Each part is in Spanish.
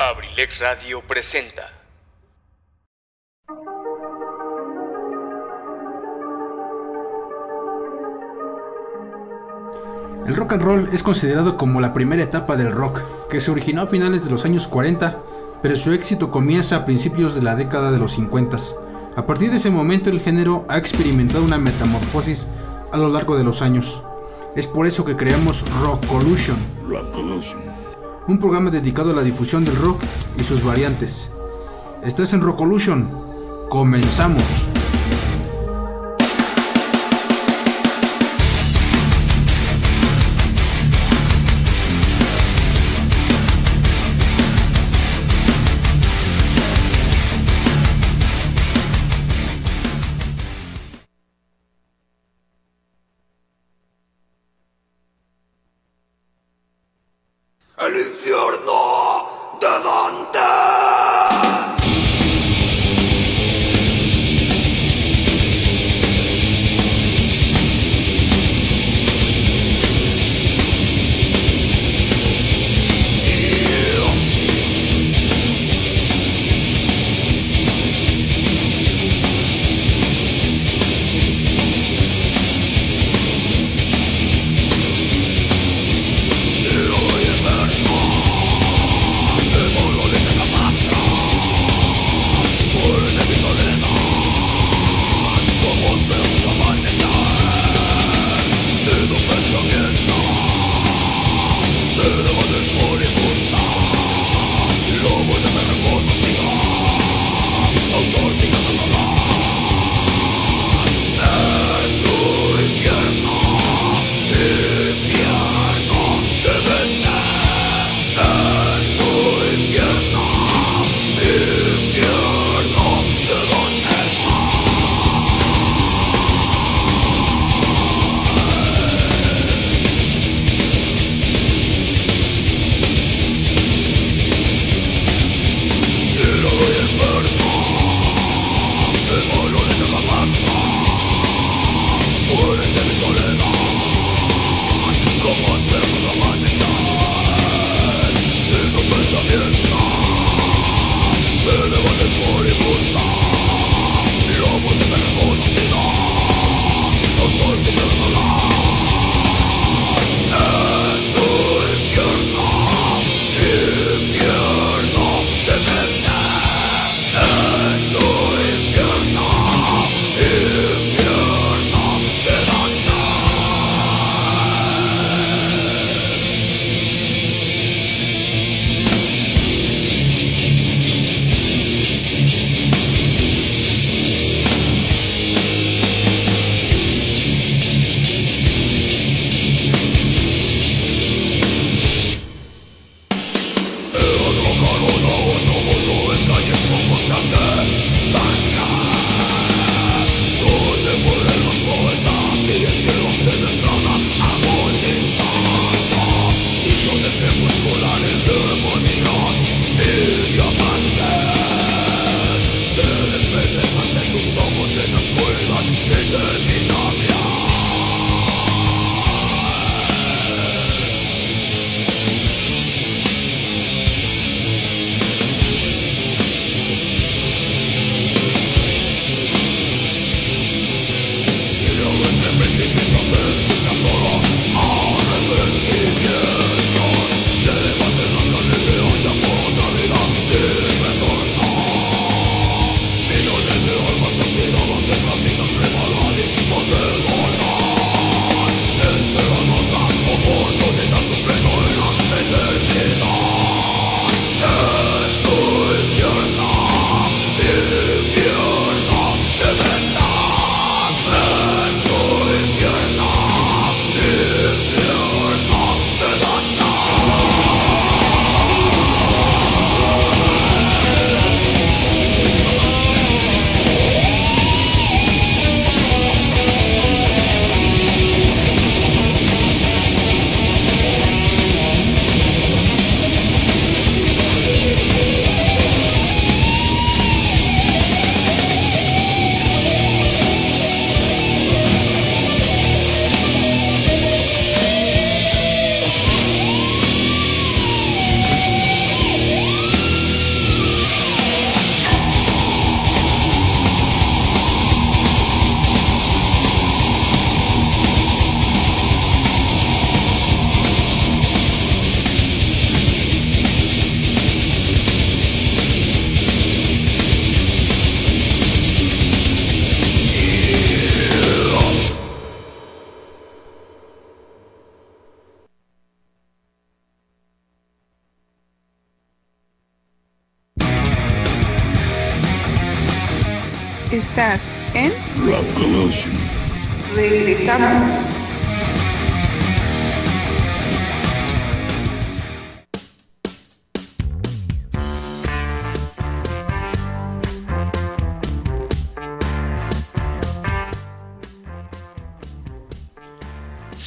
Abrilex Radio presenta. El rock and roll es considerado como la primera etapa del rock, que se originó a finales de los años 40, pero su éxito comienza a principios de la década de los 50. A partir de ese momento el género ha experimentado una metamorfosis a lo largo de los años. Es por eso que creamos Rockolution, un programa dedicado a la difusión del rock y sus variantes. Estás en Rockolution. Comenzamos.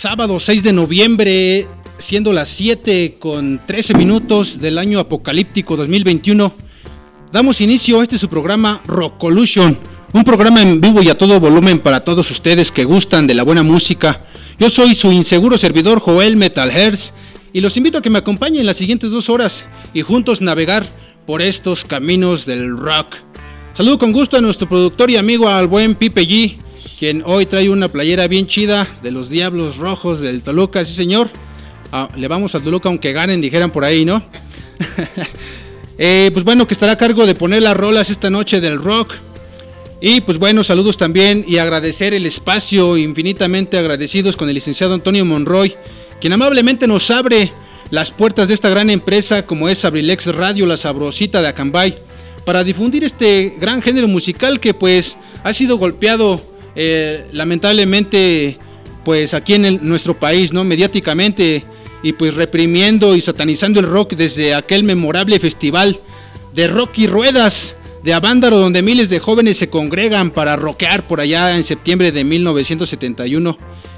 Sábado 6 de noviembre, siendo las 7 con 13 minutos del año apocalíptico 2021, damos inicio a este su programa Rockolution, un programa en vivo y a todo volumen para todos ustedes que gustan de la buena música. Yo soy su inseguro servidor Joel Metalherz y los invito a que me acompañen las siguientes dos horas y juntos navegar por estos caminos del rock. Saludo con gusto a nuestro productor y amigo al buen Pipe G, quien hoy trae una playera bien chida de los Diablos Rojos del Toluca, sí señor. Ah, le vamos al Toluca aunque ganen, dijeran por ahí, ¿no? Eh, pues bueno, que estará a cargo de poner las rolas esta noche del rock. Y pues bueno, saludos también y agradecer el espacio, infinitamente agradecidos con el licenciado Antonio Monroy, quien amablemente nos abre las puertas de esta gran empresa como es Abrilex Radio, la sabrosita de Acambay, para difundir este gran género musical que pues ha sido golpeado eh, lamentablemente pues aquí en nuestro país, ¿no? Mediáticamente y pues reprimiendo y satanizando el rock desde aquel memorable festival de rock y ruedas de Avándaro donde miles de jóvenes se congregan para rockear por allá en septiembre de 1971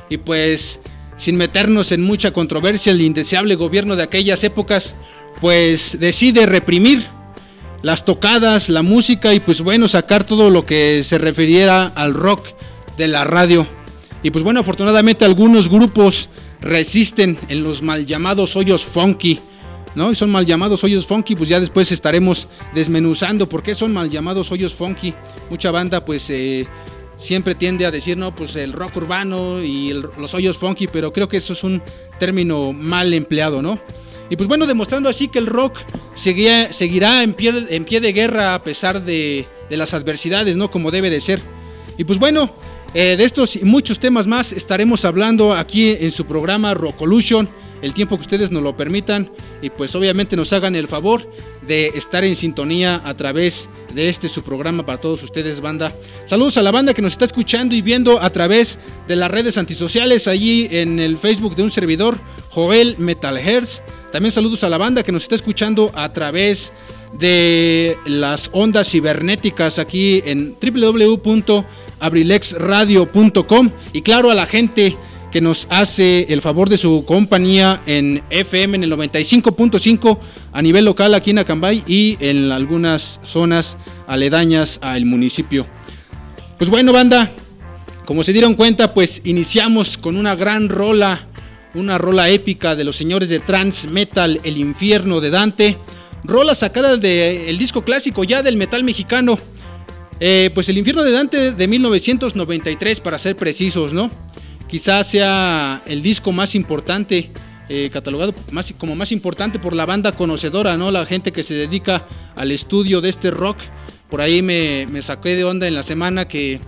y pues sin meternos en mucha controversia el indeseable gobierno de aquellas épocas pues decide reprimir las tocadas, la música y pues bueno, sacar todo lo que se refiriera al rock de la radio. Y pues bueno, afortunadamente algunos grupos resisten en los mal llamados hoyos funky, ¿no? Y son mal llamados hoyos funky, pues ya después estaremos desmenuzando por qué son mal llamados hoyos funky. Mucha banda pues eh, siempre tiende a decir, no, pues el rock urbano y los hoyos funky, pero creo que eso es un término mal empleado, ¿no? Y pues bueno, demostrando así que el rock seguía- seguirá en pie, en pie de guerra a pesar de, de las adversidades, ¿no? Como debe de ser. Y pues bueno, eh, de estos y muchos temas más estaremos hablando aquí en su programa Rockolution, el tiempo que ustedes nos lo permitan y pues obviamente nos hagan el favor de estar en sintonía a través de este su programa para todos ustedes, banda. Saludos a la banda que nos está escuchando y viendo a través de las redes antisociales, allí en el Facebook de un servidor, Joel Metalherz. También saludos a la banda que nos está escuchando a través de las ondas cibernéticas aquí en www.abrilexradio.com y claro a la gente que nos hace el favor de su compañía en FM en el 95.5 a nivel local aquí en Acambay y en algunas zonas aledañas al municipio. Pues bueno, banda, como se dieron cuenta, pues iniciamos con una gran rola, una rola épica de los señores de Trans Metal, El Infierno de Dante, rola sacada del disco clásico ya del metal mexicano, eh, pues El Infierno de Dante de 1993 para ser precisos, ¿no? Quizás sea el disco más importante, eh, catalogado más, como más importante por la banda conocedora, ¿no? La gente que se dedica al estudio de este rock. Por ahí me, saqué de onda en la semana que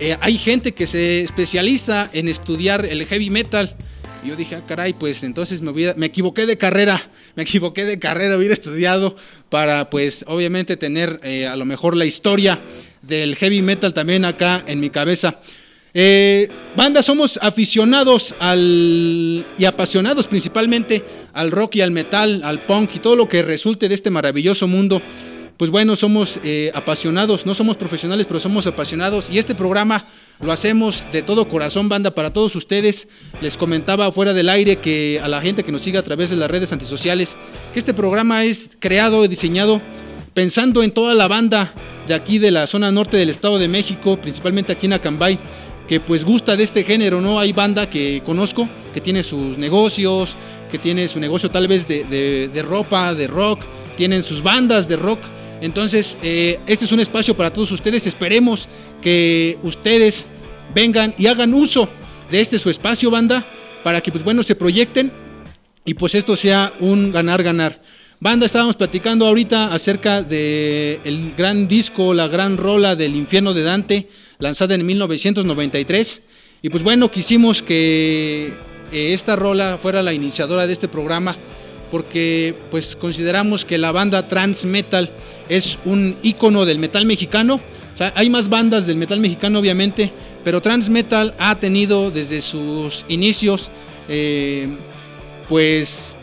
eh, hay gente que se especializa en estudiar el heavy metal. Y yo dije, ah, caray, pues entonces me, me equivoqué de carrera, me equivoqué de carrera, hubiera estudiado para, pues, obviamente tener eh, a lo mejor la historia del heavy metal también acá en mi cabeza. Eh, banda, somos aficionados al y apasionados principalmente al rock y al metal, al punk y todo lo que resulte de este maravilloso mundo. Pues bueno, somos eh, apasionados, no somos profesionales, pero somos apasionados y este programa lo hacemos de todo corazón, banda, para todos ustedes. Les comentaba fuera del aire que a la gente que nos sigue a través de las redes antisociales, que este programa es creado y diseñado pensando en toda la banda de aquí de la zona norte del Estado de México, principalmente aquí en Acambay, que pues gusta de este género, ¿no? Hay banda que conozco, que tiene sus negocios, que tiene su negocio tal vez de, de- de ropa, de rock, tienen sus bandas de rock. Entonces, eh, este es un espacio para todos ustedes. Esperemos que ustedes vengan y hagan uso de este su espacio, banda, para que pues bueno, se proyecten y pues esto sea un ganar-ganar. Banda, estábamos platicando ahorita acerca de el gran disco, la gran rola del infierno de Dante, lanzada en 1993. Y pues bueno, quisimos que eh, esta rola fuera la iniciadora de este programa, porque pues consideramos que la banda trans metal es un ícono del metal mexicano, hay más bandas del metal mexicano, obviamente, pero Transmetal ha tenido desde sus inicios, eh, pues,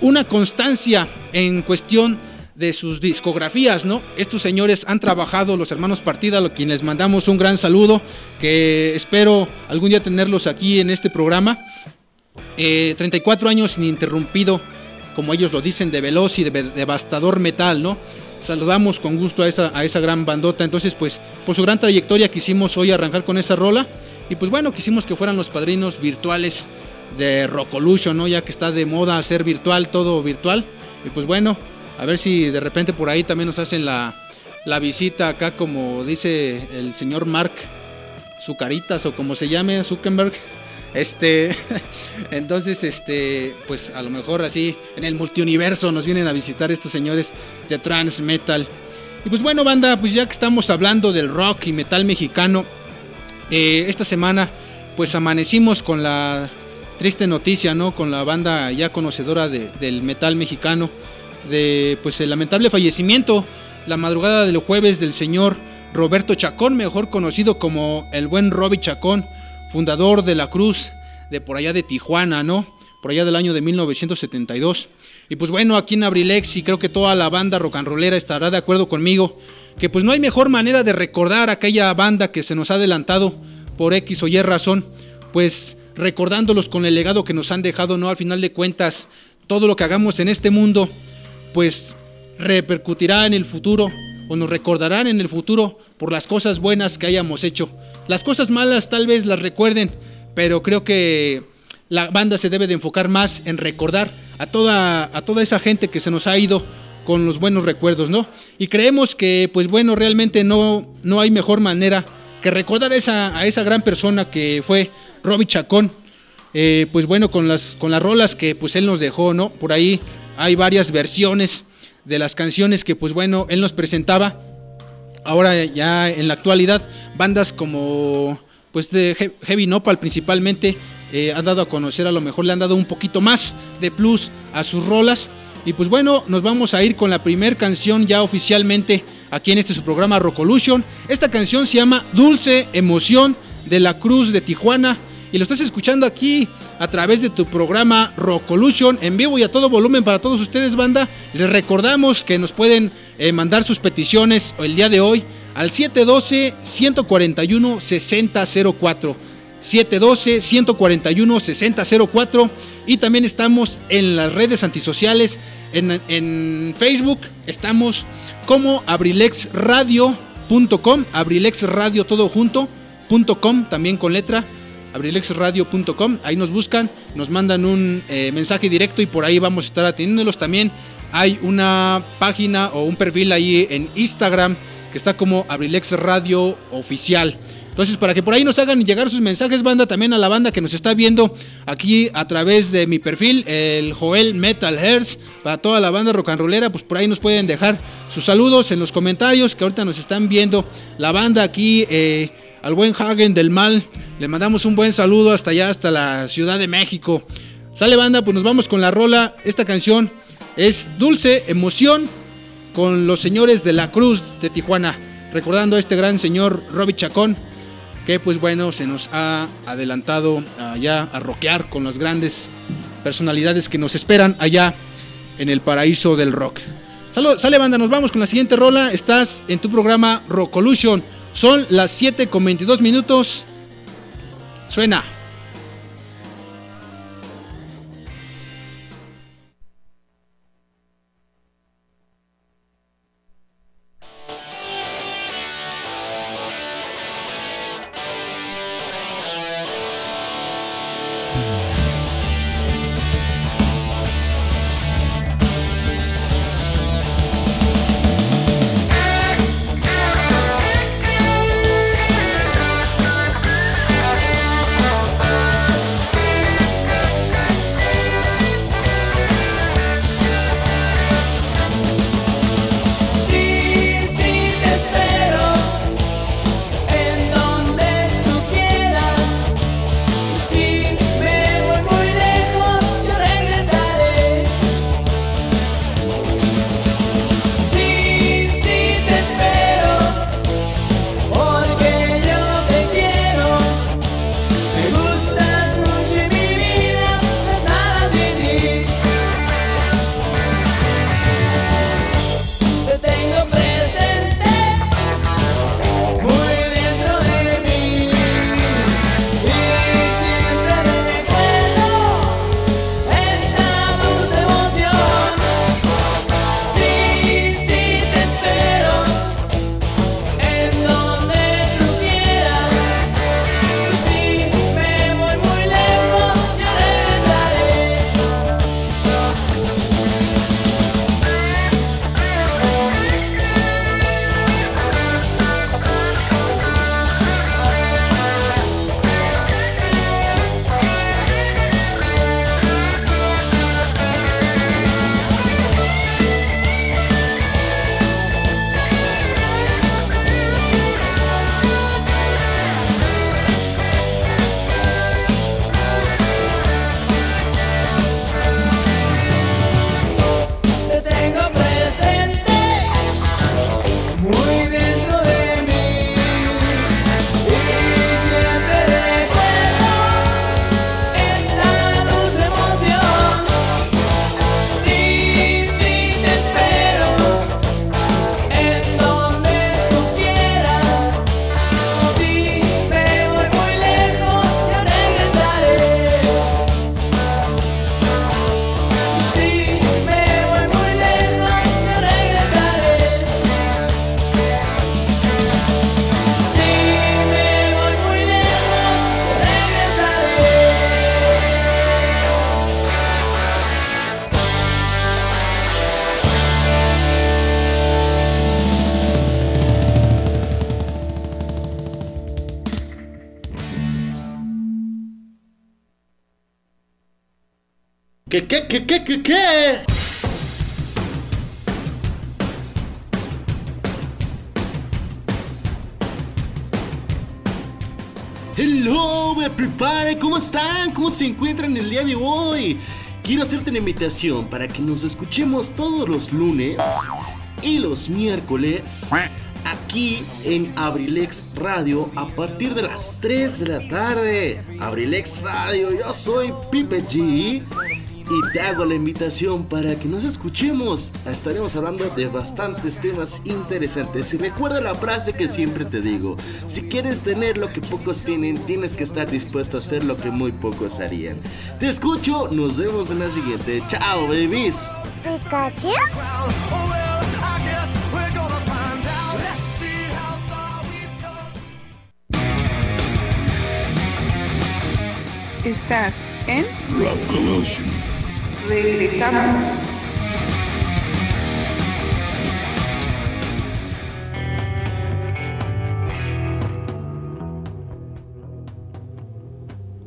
una constancia en cuestión de sus discografías, ¿no? Estos señores han trabajado, los hermanos Partida, a quienes les mandamos un gran saludo, que espero algún día tenerlos aquí en este programa. 34 eh, años ininterrumpido, como ellos lo dicen, de veloz y de devastador metal, ¿no? Saludamos con gusto a esa, gran bandota. Entonces, pues, por su gran trayectoria quisimos hoy arrancar con esa rola. Y pues bueno, quisimos que fueran los padrinos virtuales de Rockolution, ¿no? Ya que está de moda hacer virtual, todo virtual. Y pues bueno, a ver si de repente por ahí también nos hacen la, la visita acá, como dice el señor Mark Zucaritas o como se llame, Zuckerberg. Este, entonces, este, pues a lo mejor así en el multiuniverso nos vienen a visitar estos señores de trans metal. Y pues bueno, banda, pues ya que estamos hablando del rock y metal mexicano, eh, esta semana pues amanecimos con la triste noticia, ¿no? Con la banda ya conocedora del metal mexicano de pues el lamentable fallecimiento la madrugada del jueves del señor Roberto Chacón, mejor conocido como el buen Robbie Chacón, fundador de la Cruz de por allá de Tijuana, ¿no? Por allá del año de 1972. Y pues bueno, aquí en Abrilex y creo que toda la banda rock and rollera estará de acuerdo conmigo que pues no hay mejor manera de recordar aquella banda que se nos ha adelantado por X o Y razón, pues recordándolos con el legado que nos han dejado, ¿no? Al final de cuentas, todo lo que hagamos en este mundo pues repercutirá en el futuro o nos recordarán en el futuro por las cosas buenas que hayamos hecho. Las cosas malas tal vez las recuerden, pero creo que la banda se debe de enfocar más en recordar a toda, a toda esa gente que se nos ha ido con los buenos recuerdos, ¿no? Y creemos que, pues bueno, realmente no, no hay mejor manera que recordar a esa, a esa gran persona que fue Robbie Chacón. Eh, pues bueno, con las, con las rolas que pues él nos dejó, ¿no? Por ahí hay varias versiones de las canciones que pues bueno, él nos presentaba. Ahora ya en la actualidad, bandas como pues de Heavy Nopal principalmente eh, han dado a conocer, a lo mejor le han dado un poquito más de plus a sus rolas. Y pues bueno, nos vamos a ir con la primera canción ya oficialmente aquí en este su programa Rockolution. Esta canción se llama Dulce Emoción de la Cruz de Tijuana y lo estás escuchando aquí a través de tu programa Rockolution en vivo y a todo volumen para todos ustedes, banda. Les recordamos que nos pueden eh, mandar sus peticiones el día de hoy al 712-141-6004. 712-141-6004 y también estamos en las redes antisociales, en, en Facebook estamos como abrilexradio.com, abrilexradio todo junto, también con letra abrilexradio.com. Ahí nos buscan, nos mandan un eh, mensaje directo y por ahí vamos a estar atendiéndolos también. Hay una página o un perfil ahí en Instagram que está como Abrilex Radio Oficial. Entonces, para que por ahí nos hagan llegar sus mensajes, banda, también a la banda que nos está viendo aquí a través de mi perfil, el Joel Metal Hertz, para toda la banda rock and rollera, pues por ahí nos pueden dejar sus saludos en los comentarios que ahorita nos están viendo. La banda aquí, eh, al buen Hagen del Mal, le mandamos un buen saludo hasta allá, hasta la Ciudad de México. Sale banda, pues nos vamos con la rola. Esta canción es Dulce Emoción con los señores de la Cruz de Tijuana. Recordando a este gran señor Robbie Chacón, que pues bueno, se nos ha adelantado allá a rockear con las grandes personalidades que nos esperan allá en el paraíso del rock. sale banda, nos vamos con la siguiente rola. Estás en tu programa Rockolution. Son las 7 con 22 minutos. Suena. Se encuentran el día de hoy? Quiero hacerte una invitación para que nos escuchemos todos los lunes y los miércoles aquí en Abrilex Radio a partir de las 3 de la tarde. Abrilex Radio, yo soy Pipe G y te hago la invitación para que nos escuchemos. Estaremos hablando de bastantes temas interesantes. Y recuerda la frase que siempre te digo: si quieres tener lo que pocos tienen, tienes que estar dispuesto a hacer lo que muy pocos harían. Te escucho, nos vemos en la siguiente. Chao, babies. Pikachu. Estás en Revolution. Regresamos.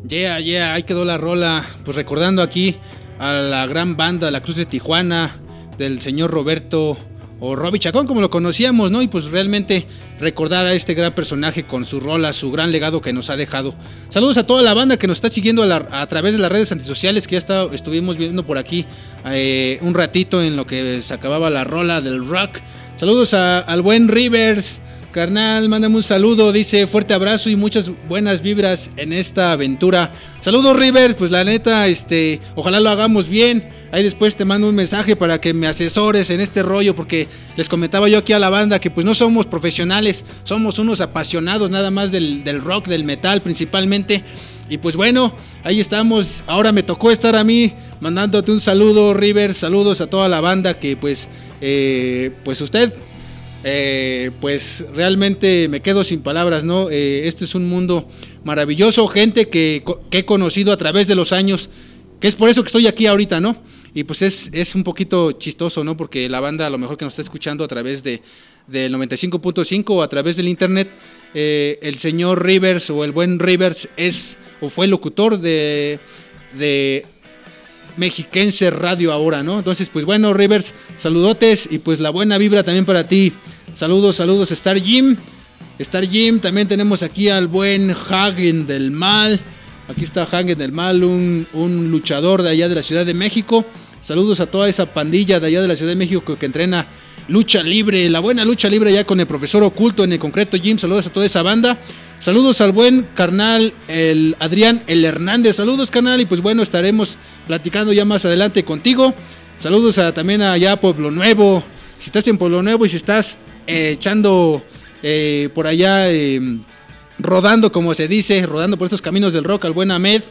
Yeah, yeah, ahí quedó la rola. Pues recordando aquí a la gran banda La Cruz de Tijuana, del señor Roberto o Robbie Chacón, como lo conocíamos, ¿no? Y pues realmente recordar a este gran personaje con su rola, su gran legado que nos ha dejado. Saludos a toda la banda que nos está siguiendo a, través de las redes antisociales que ya estuvimos viendo por aquí eh, un ratito en lo que se acababa la rola del rock. Saludos a- al buen Rivers. Carnal, mándame un saludo, dice fuerte abrazo y muchas buenas vibras en esta aventura. Saludos Rivers, pues la neta, este, ojalá lo hagamos bien. Ahí después te mando un mensaje para que me asesores en este rollo, porque les comentaba yo aquí a la banda que pues no somos profesionales, somos unos apasionados nada más del, del rock, del metal principalmente. Y pues bueno, ahí estamos. Ahora me tocó estar a mí mandándote un saludo, Rivers. Saludos a toda la banda que pues, eh, pues usted eh, pues realmente me quedo sin palabras, ¿no? Eh, este es un mundo maravilloso, gente que, que he conocido a través de los años, que es por eso que estoy aquí ahorita, ¿no? Y pues es, es un poquito chistoso, ¿no? Porque la banda a lo mejor que nos está escuchando a través de del 95.5 o a través del internet, eh, el señor Rivers o el buen Rivers es o fue locutor de, de Mexiquense Radio ahora, ¿no? Entonces, pues bueno, Rivers, saludotes y pues la buena vibra también para ti. Saludos, saludos, Star Jim. Star Jim, también tenemos aquí al buen Hagen del Mal. Aquí está Hagen del Mal, un, un luchador de allá de la Ciudad de México. Saludos a toda esa pandilla de allá de la Ciudad de México que entrena lucha libre, la buena lucha libre ya con el profesor oculto en el concreto Jim. Saludos a toda esa banda. Saludos al buen carnal, el Adrián El Hernández. Saludos, carnal. Y pues bueno, estaremos platicando ya más adelante contigo. Saludos a, también allá a Pueblo Nuevo. Si estás en Pueblo Nuevo y si estás eh, echando eh, por allá, eh, rodando como se dice, rodando por estos caminos del rock, al buen Ahmed.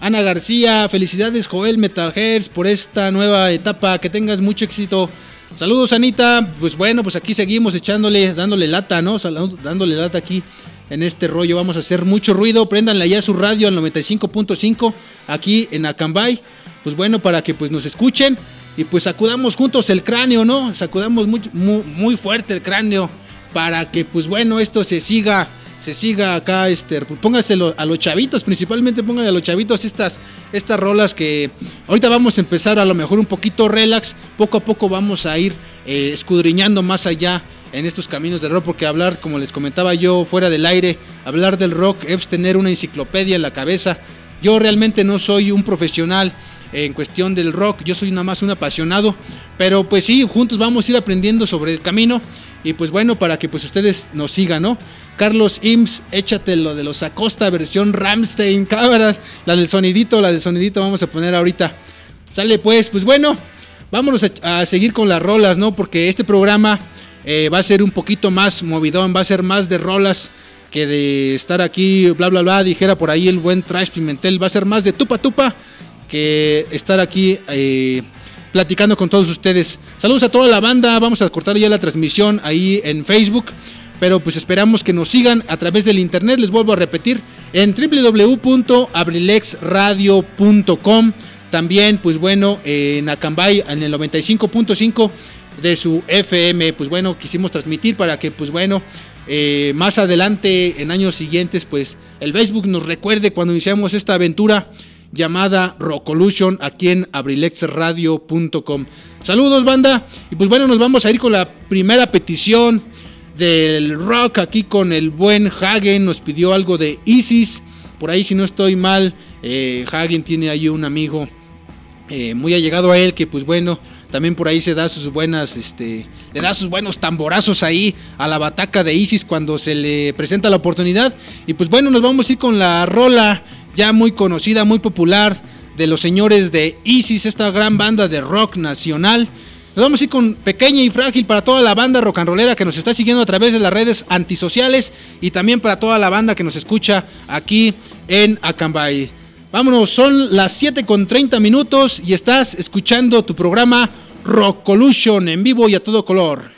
Ana García, felicidades Joel Metalheads por esta nueva etapa, que tengas mucho éxito. Saludos Anita, pues bueno, pues aquí seguimos echándole, dándole lata, ¿no? Dándole lata aquí en este rollo. Vamos a hacer mucho ruido, préndanle ya su radio al 95.5 aquí en Acambay. Pues bueno, para que pues nos escuchen y pues sacudamos juntos el cráneo, ¿no? Sacudamos muy, muy, fuerte el cráneo para que pues bueno, esto se siga se siga acá, este, póngaselo a los chavitos, principalmente pónganle a los chavitos estas, estas rolas que ahorita vamos a empezar a lo mejor un poquito relax, poco a poco vamos a ir eh, escudriñando más allá en estos caminos del rock, porque hablar, como les comentaba yo fuera del aire, hablar del rock es tener una enciclopedia en la cabeza. Yo realmente no soy un profesional en cuestión del rock, yo soy nada más un apasionado, pero pues sí, juntos vamos a ir aprendiendo sobre el camino y pues bueno, para que pues ustedes nos sigan, ¿no? Carlos Ims, échate lo de los Acosta versión Ramstein, cámaras, la del sonidito, la del sonidito vamos a poner ahorita. Sale pues, pues bueno, vámonos a, a seguir con las rolas, ¿no? Porque este programa eh, va a ser un poquito más movidón, va a ser más de rolas que de estar aquí, bla, bla, bla, dijera por ahí el buen Trash Pimentel, va a ser más de tupa, tupa que estar aquí eh, platicando con todos ustedes. Saludos a toda la banda, vamos a cortar ya la transmisión ahí en Facebook, pero pues esperamos que nos sigan a través del internet, les vuelvo a repetir, en www.abrilexradio.com. También, pues bueno, en Acambay, en el 95.5 de su FM, pues bueno, quisimos transmitir para que, pues bueno, eh, más adelante, en años siguientes, pues el Facebook nos recuerde cuando iniciamos esta aventura llamada Rockolution aquí en abrilexradio.com. Saludos banda y pues bueno nos vamos a ir con la primera petición del rock aquí con el buen Hagen nos pidió algo de Isis por ahí si no estoy mal eh, Hagen tiene ahí un amigo eh, muy allegado a él que pues bueno también por ahí se da sus buenas, este, le da sus buenos tamborazos ahí a la bataca de Isis cuando se le presenta la oportunidad. Y pues bueno, nos vamos a ir con la rola ya muy conocida, muy popular de los señores de Isis, esta gran banda de rock nacional. Nos vamos a ir con Pequeña y Frágil para toda la banda rock and rollera que nos está siguiendo a través de las redes antisociales y también para toda la banda que nos escucha aquí en Acambay. Vámonos, son las 7 con 30 minutos y estás escuchando tu programa Rockolution en vivo y a todo color.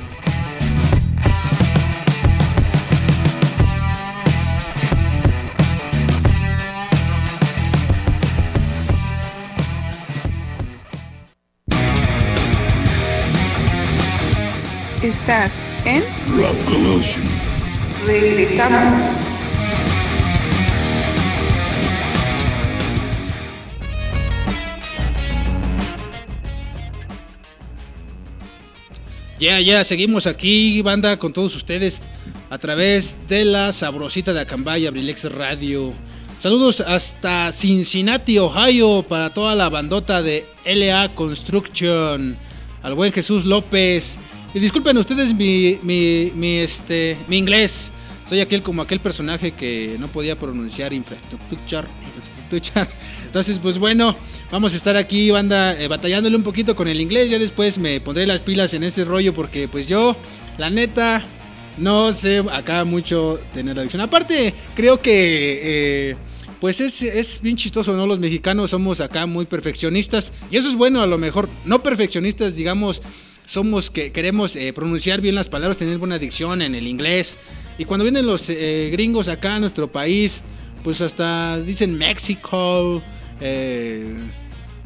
Ya, seguimos aquí, banda, con todos ustedes a través de la sabrosita de Acambay, Abrilex Radio. Saludos hasta Cincinnati, Ohio, para toda la bandota de LA Construction, al buen Jesús López. Y disculpen ustedes mi, mi, mi, este, mi inglés. Soy aquel como aquel personaje que no podía pronunciar infraestructure. Entonces, pues bueno, vamos a estar aquí, banda, eh, batallándole un poquito con el inglés. Ya después me pondré las pilas en ese rollo porque pues yo, la neta, no sé acá mucho tener adicción. Aparte, creo que... eh, pues es, es bien chistoso, ¿no? Los mexicanos somos acá muy perfeccionistas. Y eso es bueno, a lo mejor. No perfeccionistas, digamos, somos que queremos eh, pronunciar bien las palabras, tener buena dicción en el inglés. Y cuando vienen los eh, gringos acá a nuestro país, pues hasta dicen México, eh,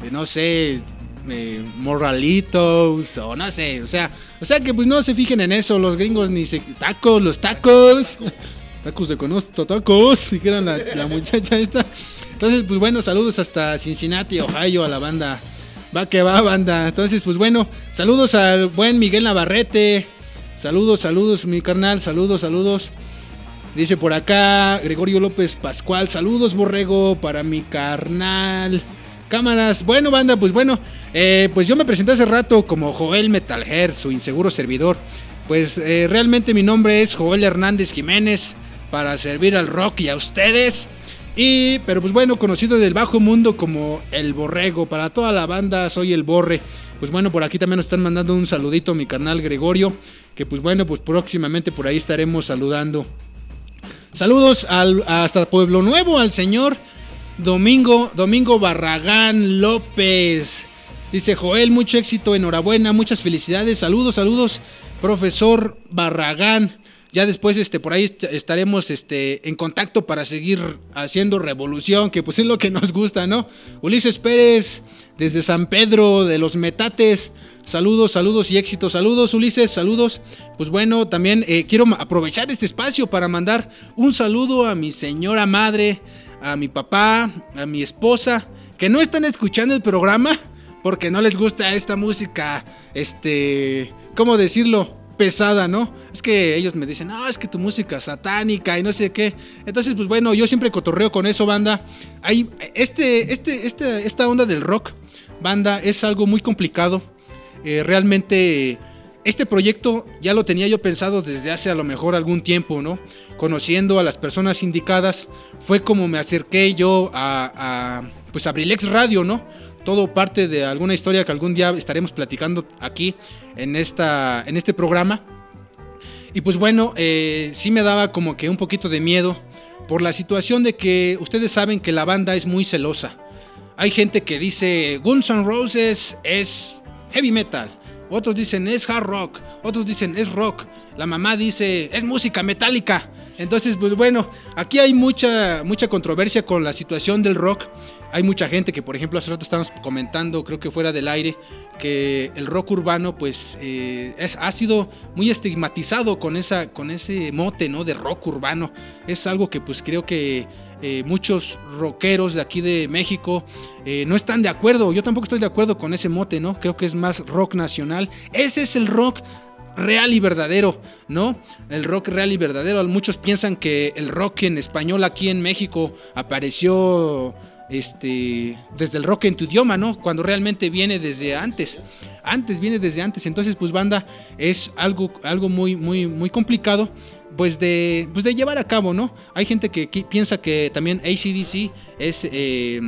eh, no sé, eh, moralitos, o no sé, o sea, o sea que pues no se fijen en eso, los gringos ni se... Tacos, los tacos. Tacos de conozco, tacos, dijeron la, la muchacha esta. Entonces, pues bueno, saludos hasta Cincinnati, Ohio, a la banda. Va que va, banda. Entonces, pues bueno, saludos al buen Miguel Navarrete. Saludos, saludos, mi carnal, saludos, saludos. Dice por acá Gregorio López Pascual, saludos Borrego para mi carnal. Cámaras, bueno banda, pues bueno, eh, pues yo me presenté hace rato como Joel Metalher, su inseguro servidor. Pues eh, realmente mi nombre es Joel Hernández Jiménez para servir al rock y a ustedes. Y, pero pues bueno, conocido del bajo mundo como el Borrego. Para toda la banda soy el Borre. Pues bueno, por aquí también nos están mandando un saludito a mi carnal Gregorio. Que pues bueno, pues próximamente por ahí estaremos saludando. Saludos al, hasta Pueblo Nuevo al señor Domingo, Domingo Barragán López. Dice Joel, mucho éxito, enhorabuena, muchas felicidades. Saludos, saludos, profesor Barragán. Ya después este, por ahí est- estaremos este, en contacto para seguir haciendo revolución, que pues es lo que nos gusta, ¿no? Ulises Pérez, desde San Pedro de los Metates. Saludos, saludos y éxitos. Saludos, Ulises, saludos. Pues bueno, también eh, quiero aprovechar este espacio para mandar un saludo a mi señora madre, a mi papá, a mi esposa, que no están escuchando el programa porque no les gusta esta música, este, ¿cómo decirlo? Pesada, ¿no? Es que ellos me dicen, no, es que tu música satánica y no sé qué. Entonces, pues bueno, yo siempre cotorreo con eso, banda. Hay, este, este, este, esta onda del rock, banda, es algo muy complicado. Eh, realmente, este proyecto ya lo tenía yo pensado desde hace a lo mejor algún tiempo, ¿no? Conociendo a las personas indicadas, fue como me acerqué yo a, a pues, a Abrilex Radio, ¿no? todo parte de alguna historia que algún día estaremos platicando aquí en, esta, en este programa. Y pues bueno, eh, sí me daba como que un poquito de miedo por la situación de que ustedes saben que la banda es muy celosa. Hay gente que dice Guns N' Roses es heavy metal. Otros dicen es hard rock. Otros dicen es rock. La mamá dice es música metálica. Entonces, pues bueno, aquí hay mucha, mucha controversia con la situación del rock. Hay mucha gente que, por ejemplo, hace rato estábamos comentando, creo que fuera del aire, que el rock urbano, pues, eh, es, ha sido muy estigmatizado con, esa, con ese mote, ¿no? De rock urbano. Es algo que, pues, creo que eh, muchos rockeros de aquí de México eh, no están de acuerdo. Yo tampoco estoy de acuerdo con ese mote, ¿no? Creo que es más rock nacional. Ese es el rock real y verdadero, ¿no? El rock real y verdadero. Muchos piensan que el rock en español aquí en México apareció este desde el rock en tu idioma, ¿no? Cuando realmente viene desde antes. Antes viene desde antes, entonces pues banda es algo algo muy muy muy complicado pues de, pues de llevar a cabo, ¿no? Hay gente que, piensa que también ACDC es eh,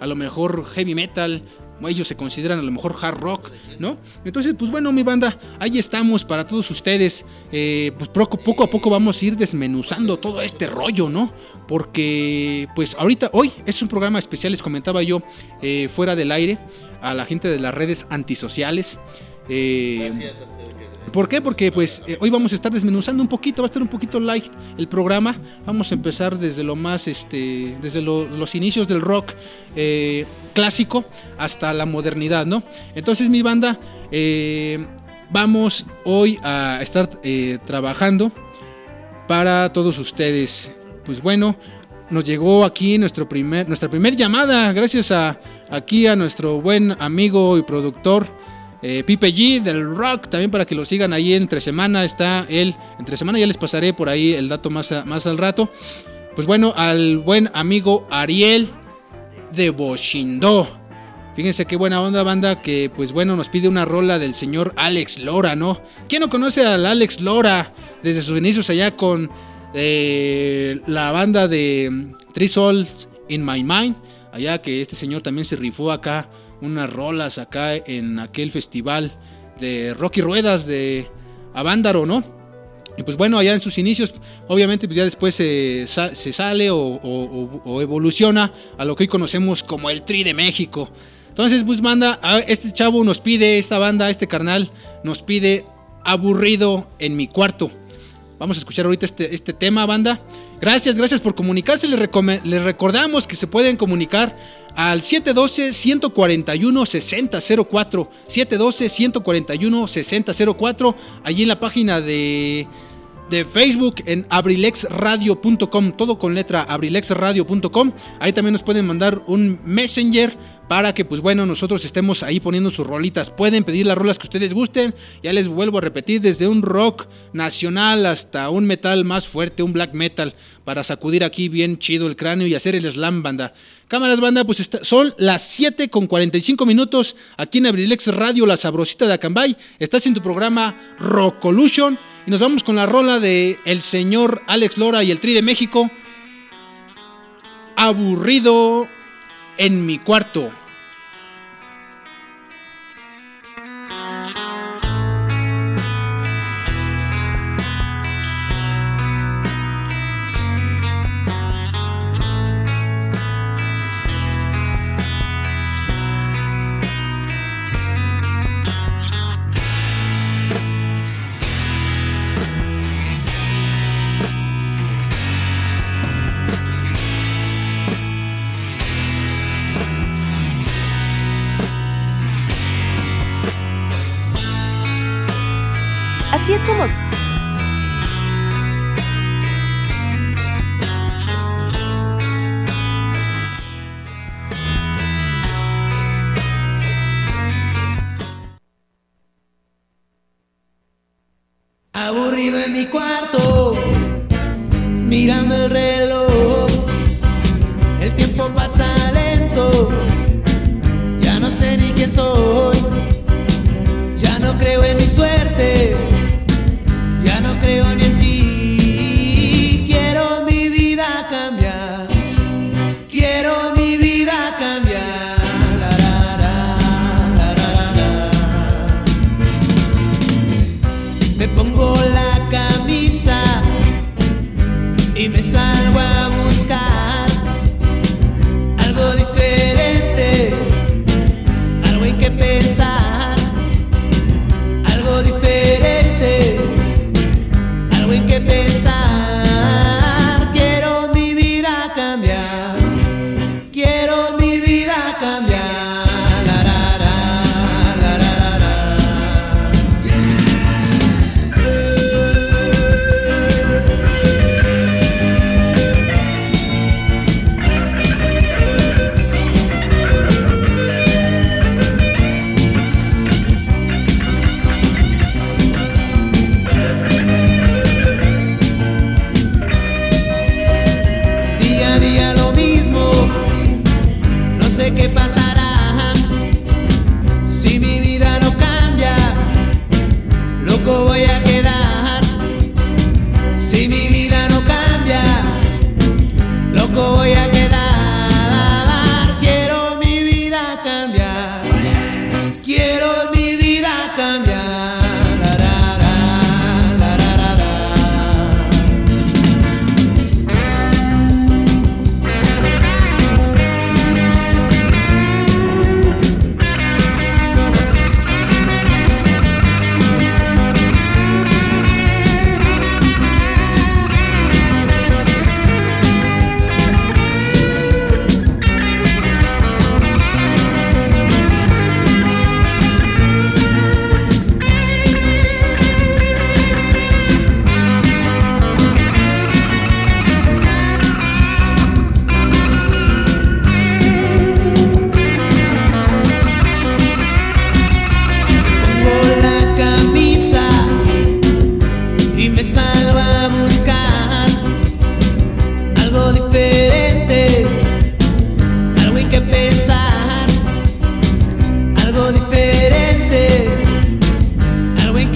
a lo mejor heavy metal. ellos se consideran a lo mejor hard rock, ¿no? Entonces, pues bueno, mi banda, ahí estamos para todos ustedes. Eh, pues poco, poco a poco vamos a ir desmenuzando todo este rollo, ¿no? Porque, pues ahorita, hoy es un programa especial, les comentaba yo eh, fuera del aire a la gente de las redes antisociales. Eh, ¿Por qué? Porque pues eh, hoy vamos a estar desmenuzando un poquito, va a estar un poquito light el programa. Vamos a empezar desde lo más, este, desde lo- los inicios del rock eh, clásico hasta la modernidad, ¿no? Entonces mi banda, eh, vamos hoy a estar trabajando para todos ustedes. Pues bueno, nos llegó aquí nuestro primer, nuestra primera llamada, gracias a aquí a nuestro buen amigo y productor eh, Pipe G del Rock, también para que lo sigan ahí entre semana está él, entre semana ya les pasaré por ahí el dato más, más al rato. Pues bueno, al buen amigo Ariel de Boshindo. Fíjense qué buena onda banda que pues bueno nos pide una rola del señor Alex Lora, ¿no? ¿Quién no conoce al Alex Lora desde sus inicios allá con eh, la banda de Three Souls in My Mind? Allá que este señor también se rifó acá unas rolas acá en aquel festival de Rocky Ruedas de Avándaro, ¿no? Y pues bueno, allá en sus inicios, obviamente pues ya después se, se sale o, evoluciona a lo que hoy conocemos como el Tri de México. Entonces, pues banda, a- este chavo nos pide, esta banda, este carnal, nos pide aburrido en mi cuarto. Vamos a escuchar ahorita este, este tema, banda. Gracias, gracias por comunicarse. Les, recordamos que se pueden comunicar al 712-141-6004. 712-141-6004. Allí en la página de, de Facebook en abrilexradio.com. Todo con letra abrilexradio.com. Ahí también nos pueden mandar un messenger para que pues bueno nosotros estemos ahí poniendo sus rolitas. Pueden pedir las rolas que ustedes gusten. Ya les vuelvo a repetir desde un rock nacional hasta un metal más fuerte, un black metal para sacudir aquí bien chido el cráneo y hacer el slam banda. Cámaras banda, pues son las 7 con 45 minutos aquí en Abrilex Radio, la sabrosita de Acambay. Estás en tu programa Rockolution y nos vamos con la rola de el señor Alex Lora y el Tri de México. Aburrido en mi cuarto.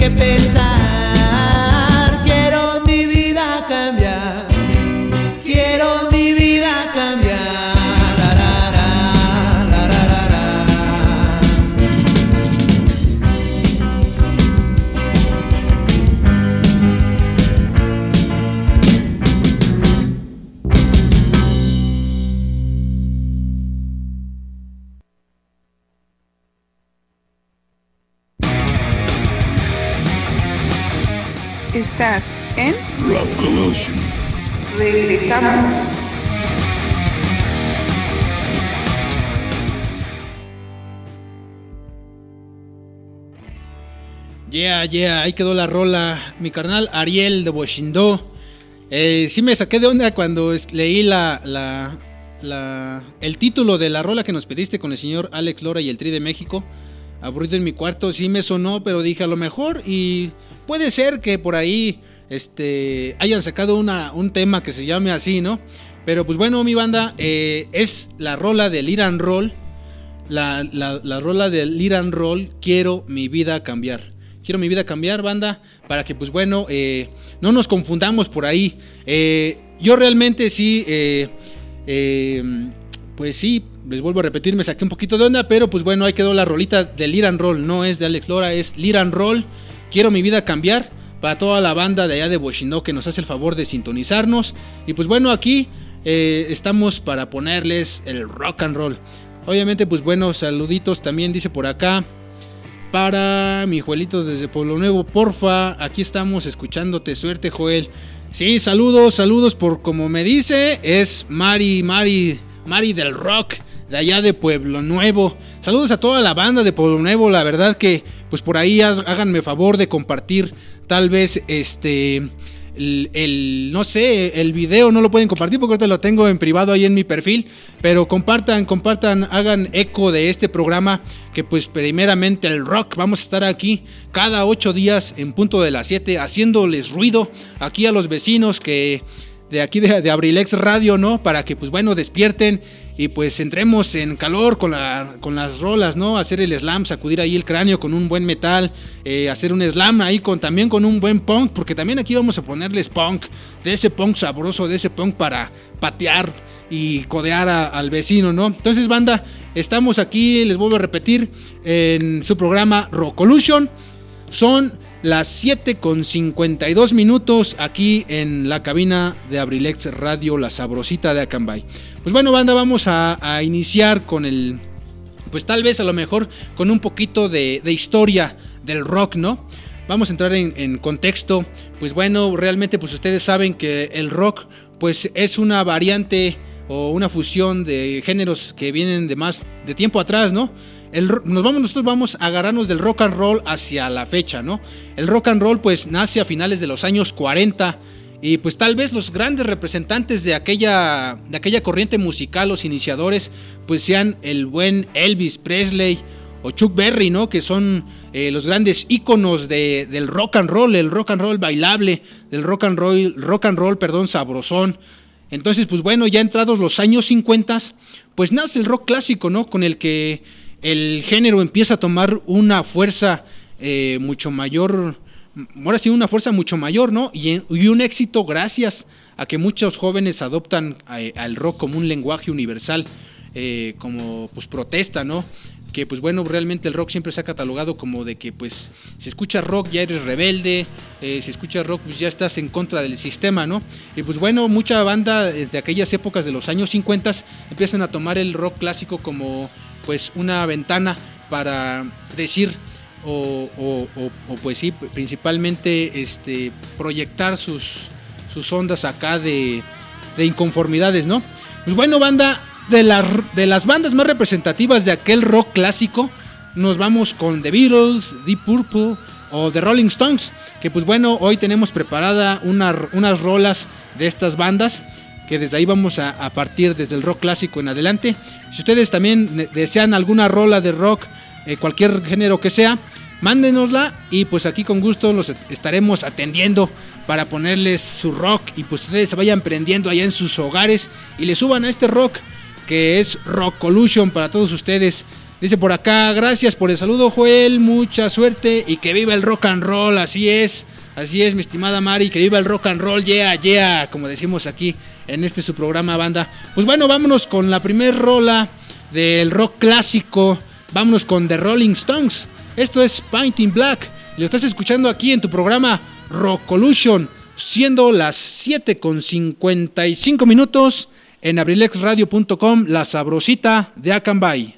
pensar. Yeah, yeah, ahí quedó la rola. Mi carnal Ariel de Boshindó. Eh, sí me saqué de onda cuando leí la, la, la- el título de la rola que nos pediste con el señor Alex Lora y el Tri de México. Aburrido en mi cuarto, sí me sonó, pero dije a lo mejor y puede ser que por ahí este, hayan sacado una, un tema que se llame así, ¿no? Pero pues bueno, mi banda, eh, es la rola del Iran Roll. La, la, la rola del Iran Roll, quiero mi vida cambiar. Quiero mi vida cambiar, banda, para que pues bueno, eh, no nos confundamos por ahí. Eh, yo realmente sí, eh, pues sí, les vuelvo a repetir, me saqué un poquito de onda, pero pues bueno, ahí quedó la rolita del Iran Roll, no es de Alex Lora, es Liran Roll. Quiero mi vida cambiar para toda la banda de allá de Boshindó que nos hace el favor de sintonizarnos. Y pues bueno, aquí estamos para ponerles el rock and roll. Obviamente, pues bueno, saluditos también dice por acá. Para mi Juelito desde Pueblo Nuevo, porfa, aquí estamos escuchándote, suerte Joel. Sí, saludos, saludos por como me dice, es Mari, Mari, Mari del Rock, de allá de Pueblo Nuevo. Saludos a toda la banda de Pueblo Nuevo, la verdad que pues por ahí háganme favor de compartir tal vez este el, no sé, el video no lo pueden compartir porque ahorita lo tengo en privado ahí en mi perfil, pero compartan, compartan, hagan eco de este programa que pues primeramente el rock, vamos a estar aquí cada ocho días en punto de las 7 haciéndoles ruido aquí a los vecinos que de aquí de, de Abrilex Radio, ¿no? Para que pues bueno despierten y pues entremos en calor con, la, con las rolas, ¿no? Hacer el slam, sacudir ahí el cráneo con un buen metal, eh, hacer un slam ahí con también con un buen punk, porque también aquí vamos a ponerles punk, de ese punk sabroso, de ese punk para patear y codear al vecino, ¿no? Entonces, banda, estamos aquí, les vuelvo a repetir, en su programa Rockolution. Son las 7 con 52 minutos aquí en la cabina de Abrilex Radio, la sabrosita de Acambay. Pues bueno, banda, vamos a, a iniciar con el. Pues tal vez a lo mejor con un poquito de, de historia del rock, ¿no? Vamos a entrar en, en contexto. Pues bueno, realmente, pues ustedes saben que el rock, pues es una variante o una fusión de géneros que vienen de más de tiempo atrás, ¿no? Nos vamos, nosotros vamos a agarrarnos del rock and roll hacia la fecha, ¿no? El rock and roll pues nace a finales de los años 40 y pues tal vez los grandes representantes de aquella, de aquella corriente musical, los iniciadores, pues sean el buen Elvis Presley o Chuck Berry, ¿no? Que son eh, los grandes íconos de- del rock and roll, el rock and roll bailable, del rock and roll, rock and roll, perdón, sabrosón. Entonces, pues bueno, ya entrados los años 50, pues nace el rock clásico, ¿no? Con el que el género empieza a tomar una fuerza eh, mucho mayor, ahora sí, una fuerza mucho mayor, ¿no? Y, un éxito gracias a que muchos jóvenes adoptan eh, al rock como un lenguaje universal, eh, como pues protesta, ¿no? Que pues bueno, realmente el rock siempre se ha catalogado como de que pues si escuchas rock ya eres rebelde, eh, si escuchas rock pues ya estás en contra del sistema, ¿no? Y pues bueno, mucha banda de aquellas épocas de los años 50 empiezan a tomar el rock clásico como pues una ventana para decir o, o- o- o, pues sí, principalmente este, proyectar sus, sus ondas acá de, de inconformidades, ¿no? Pues bueno, banda, de, las de las bandas más representativas de aquel rock clásico, nos vamos con The Beatles, Deep Purple o The Rolling Stones, que pues bueno, hoy tenemos preparada una- unas rolas de estas bandas que desde ahí vamos a, partir desde el rock clásico en adelante. Si ustedes también desean alguna rola de rock, eh, cualquier género que sea, mándenosla y pues aquí con gusto los est- estaremos atendiendo para ponerles su rock y pues ustedes se vayan prendiendo allá en sus hogares y le suban a este rock que es Rockolution para todos ustedes. Dice por acá, gracias por el saludo Joel, mucha suerte y que viva el rock and roll, así es. Así es, mi estimada Mari, que viva el rock and roll, yeah, yeah, como decimos aquí en este su programa banda. Pues bueno, vámonos con la primer rola del rock clásico. Vámonos con The Rolling Stones. Esto es Painting Black. Lo estás escuchando aquí en tu programa Rockolution, siendo las 7 con 55 minutos en abrilexradio.com, la sabrosita de Acambay.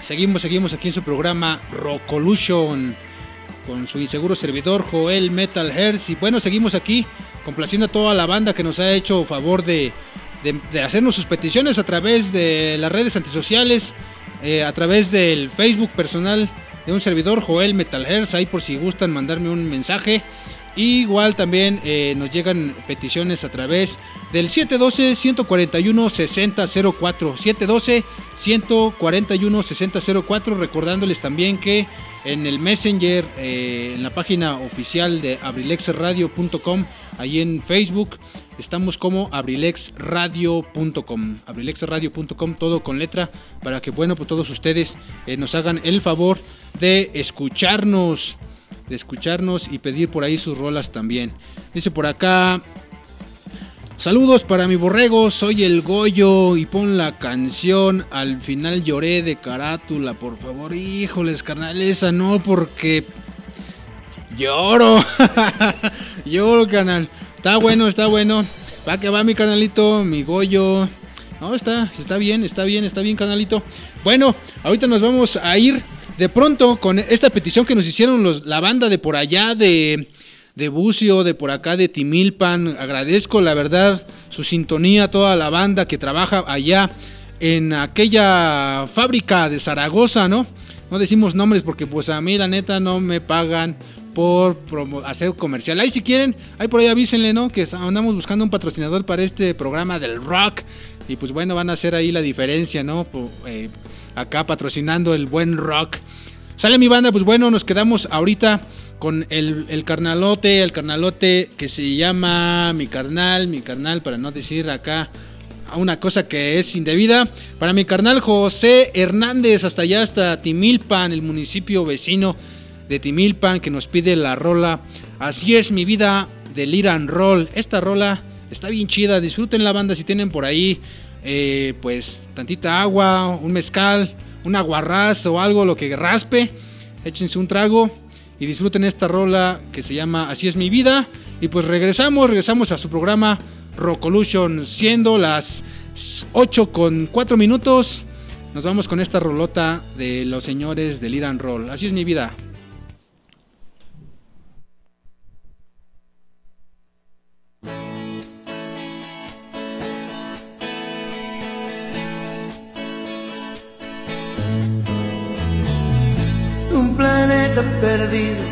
Seguimos, seguimos aquí en su programa Rockolution con su inseguro servidor Joel Metal Hertz. Y bueno, seguimos aquí complaciendo a toda la banda que nos ha hecho favor de, de- de hacernos sus peticiones a través de las redes antisociales, eh, a través del Facebook personal de un servidor Joel Metal Hertz. Ahí por si gustan mandarme un mensaje. Igual también eh, nos llegan peticiones a través del 712-141-6004. 712-141-6004. Recordándoles también que en el Messenger, eh, en la página oficial de abrilexradio.com, ahí en Facebook, estamos como abrilexradio.com. Abrilexradio.com, todo con letra, para que, bueno, pues todos ustedes eh, nos hagan el favor de escucharnos de escucharnos y pedir por ahí sus rolas también. Dice por acá, saludos para mi borrego, soy el Goyo y pon la canción, al final lloré de carátula, por favor, híjoles, carnal, esa no, porque lloro, lloro, canal. Está bueno, está bueno. Va que va mi canalito, mi Goyo. No, está, está bien, está bien, está bien, canalito. Bueno, ahorita nos vamos a ir de pronto con esta petición que nos hicieron los, la banda de por allá de, de Bucio, de por acá de Timilpan. Agradezco la verdad su sintonía, toda la banda que trabaja allá en aquella fábrica de Zaragoza, ¿no? No decimos nombres porque pues a mí la neta no me pagan por hacer comercial. Ahí si quieren, ahí por ahí avísenle, ¿no? Que andamos buscando un patrocinador para este programa del rock. Y pues bueno, van a hacer ahí la diferencia, ¿no? Eh, acá patrocinando el buen rock. Sale mi banda, pues bueno, nos quedamos ahorita con el, carnalote, el carnalote que se llama mi carnal, mi carnal, para no decir acá una cosa que es indebida. Para mi carnal José Hernández, hasta allá, hasta Timilpan, el municipio vecino de Timilpan, que nos pide la rola. Así es mi vida del Iran Roll. Esta rola está bien chida, disfruten la banda si tienen por ahí, eh, pues tantita agua, un mezcal, un aguarrás o algo, lo que raspe. Échense un trago y disfruten esta rola que se llama Así es mi vida. Y pues regresamos, regresamos a su programa Rockolution, siendo las 8 con 4 minutos. Nos vamos con esta rolota de los señores del Iran Roll. Así es mi vida. Planeta perdido,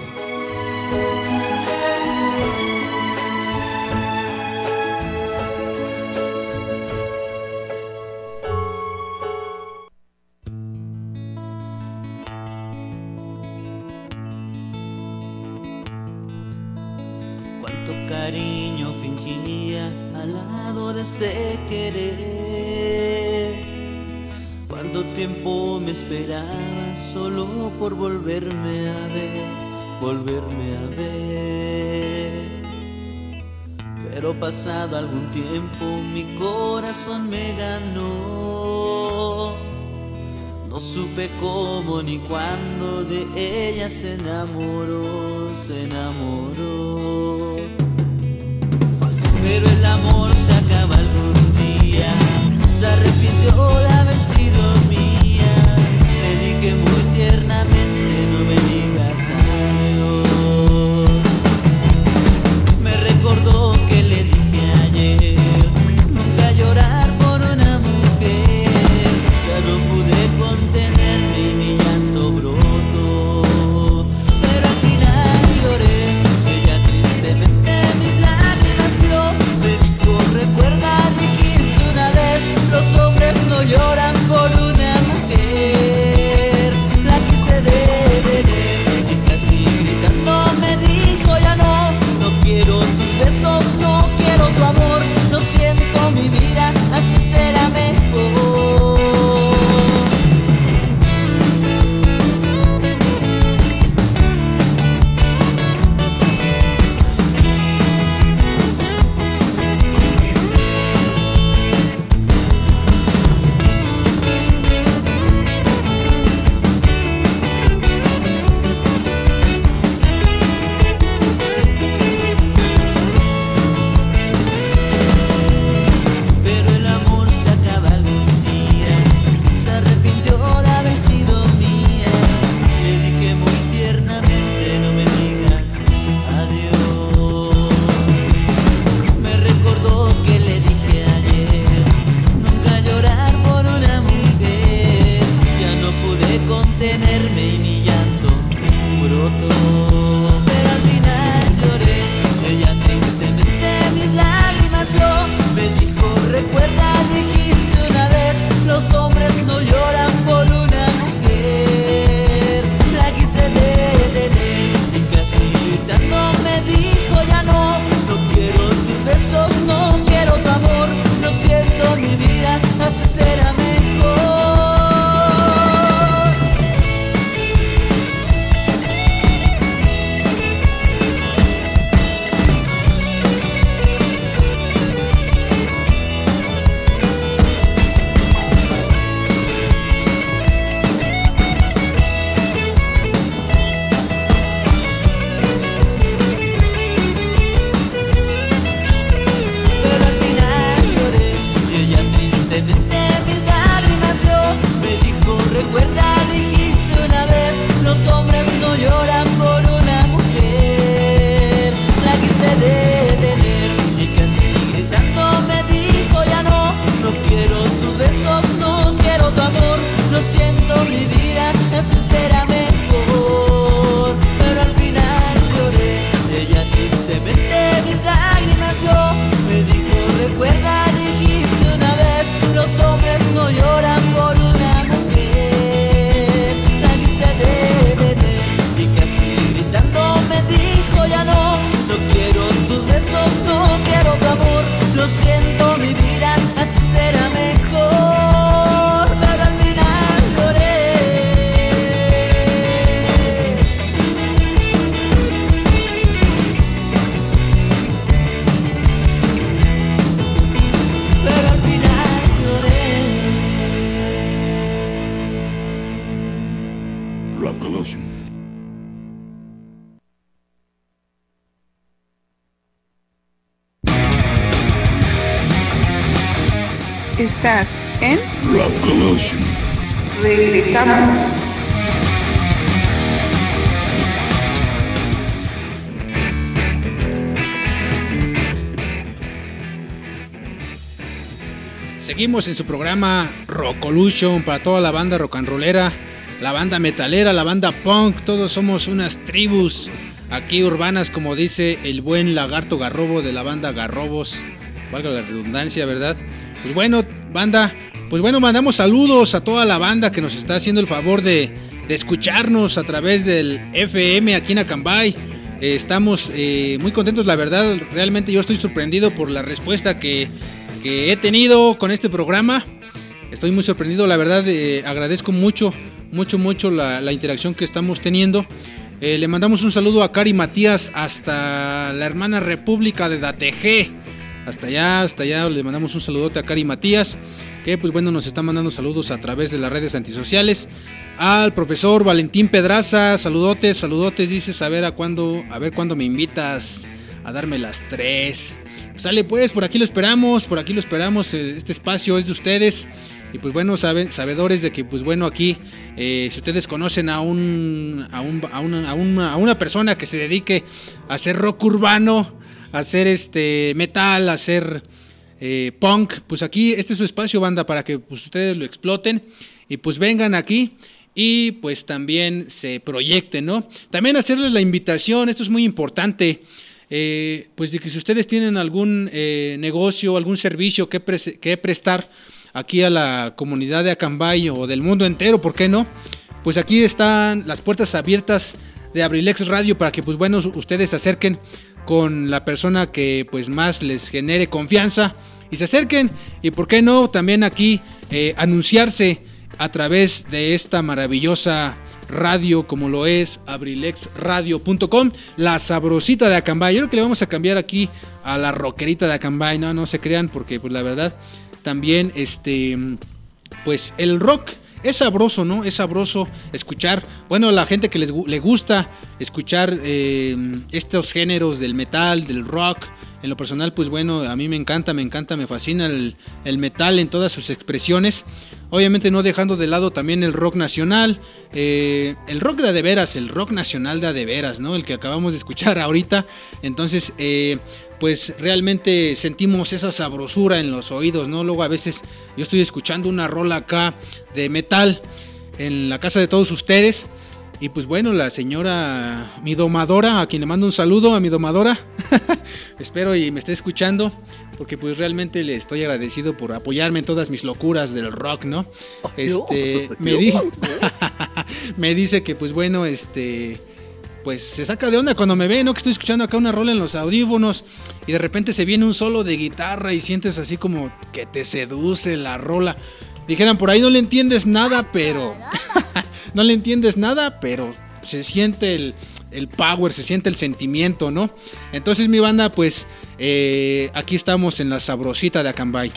cuando de ella se enamoró. En su programa Rockolution para toda la banda rock and rollera, la banda metalera, la banda punk, todos somos unas tribus aquí urbanas como dice el buen lagarto garrobo de la banda Garrobos, valga la redundancia, ¿verdad? Pues bueno, banda, pues bueno, mandamos saludos a toda la banda que nos está haciendo el favor de, de escucharnos a través del FM aquí en Acambay. Eh, estamos eh, muy contentos, la verdad, realmente yo estoy sorprendido por la respuesta que, que he tenido con este programa. Estoy muy sorprendido, la verdad, eh, agradezco mucho, mucho, mucho la, interacción que estamos teniendo. Eh, le mandamos un saludo a Cari Matías hasta la hermana República de Dategé. Hasta allá, hasta allá le mandamos un saludote a Cari Matías, que pues bueno nos está mandando saludos a través de las redes antisociales. Al profesor Valentín Pedraza, saludotes, saludotes, dices a ver a cuándo, a ver cuándo me invitas a darme las tres. Sale pues, por aquí lo esperamos, por aquí lo esperamos, eh, este espacio es de ustedes. Y pues bueno, saben, sabedores de que pues bueno aquí, eh, si ustedes conocen a un, a, un, a, una, a, una, persona que se dedique a hacer rock urbano, a hacer este metal, a hacer eh, punk, pues aquí este es su espacio banda para que pues, ustedes lo exploten y pues vengan aquí y pues también se proyecten, ¿no? También hacerles la invitación, esto es muy importante. Eh, pues de que si ustedes tienen algún eh, negocio, algún servicio que, pre- que prestar aquí a la comunidad de Acambay o del mundo entero, ¿por qué no? Pues aquí están las puertas abiertas de Abrilex Radio para que pues bueno ustedes se acerquen con la persona que pues más les genere confianza y se acerquen y por qué no también aquí eh, anunciarse a través de esta maravillosa radio como lo es abrilexradio.com, la sabrosita de Acambay. Yo creo que le vamos a cambiar aquí a la rockerita de Acambay, no, no se crean porque pues la verdad también este pues el rock es sabroso, ¿no? Es sabroso escuchar, bueno, la gente que les le gusta escuchar eh, estos géneros del metal, del rock. En lo personal, pues bueno, a mí me encanta, me encanta, me fascina el, metal en todas sus expresiones. Obviamente no dejando de lado también el rock nacional, eh, el rock de veras, el rock nacional de veras, ¿no? El que acabamos de escuchar ahorita. Entonces, eh, pues realmente sentimos esa sabrosura en los oídos, ¿no? Luego a veces yo estoy escuchando una rola acá de metal en la casa de todos ustedes. Y pues bueno, la señora, mi domadora, a quien le mando un saludo, a mi domadora, espero y me esté escuchando, porque pues realmente le estoy agradecido por apoyarme en todas mis locuras del rock, ¿no? Este, me, di- me dice que pues bueno, este, pues se saca de onda cuando me ve, ¿no? Que estoy escuchando acá una rola en los audífonos y de repente se viene un solo de guitarra y sientes así como que te seduce la rola. Dijeran, por ahí no le entiendes nada, pero... no le entiendes nada, pero se siente el, el power, se siente el sentimiento, ¿no? Entonces mi banda, pues eh, aquí estamos en la sabrosita de Acambay.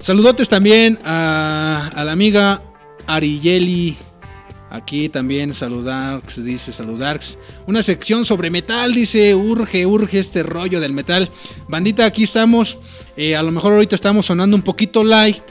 Saludotes también a, la amiga Ariyeli. Aquí también saludarx, dice saludarx. Una sección sobre metal, dice, urge, urge este rollo del metal. Bandita, aquí estamos. Eh, a lo mejor ahorita estamos sonando un poquito light.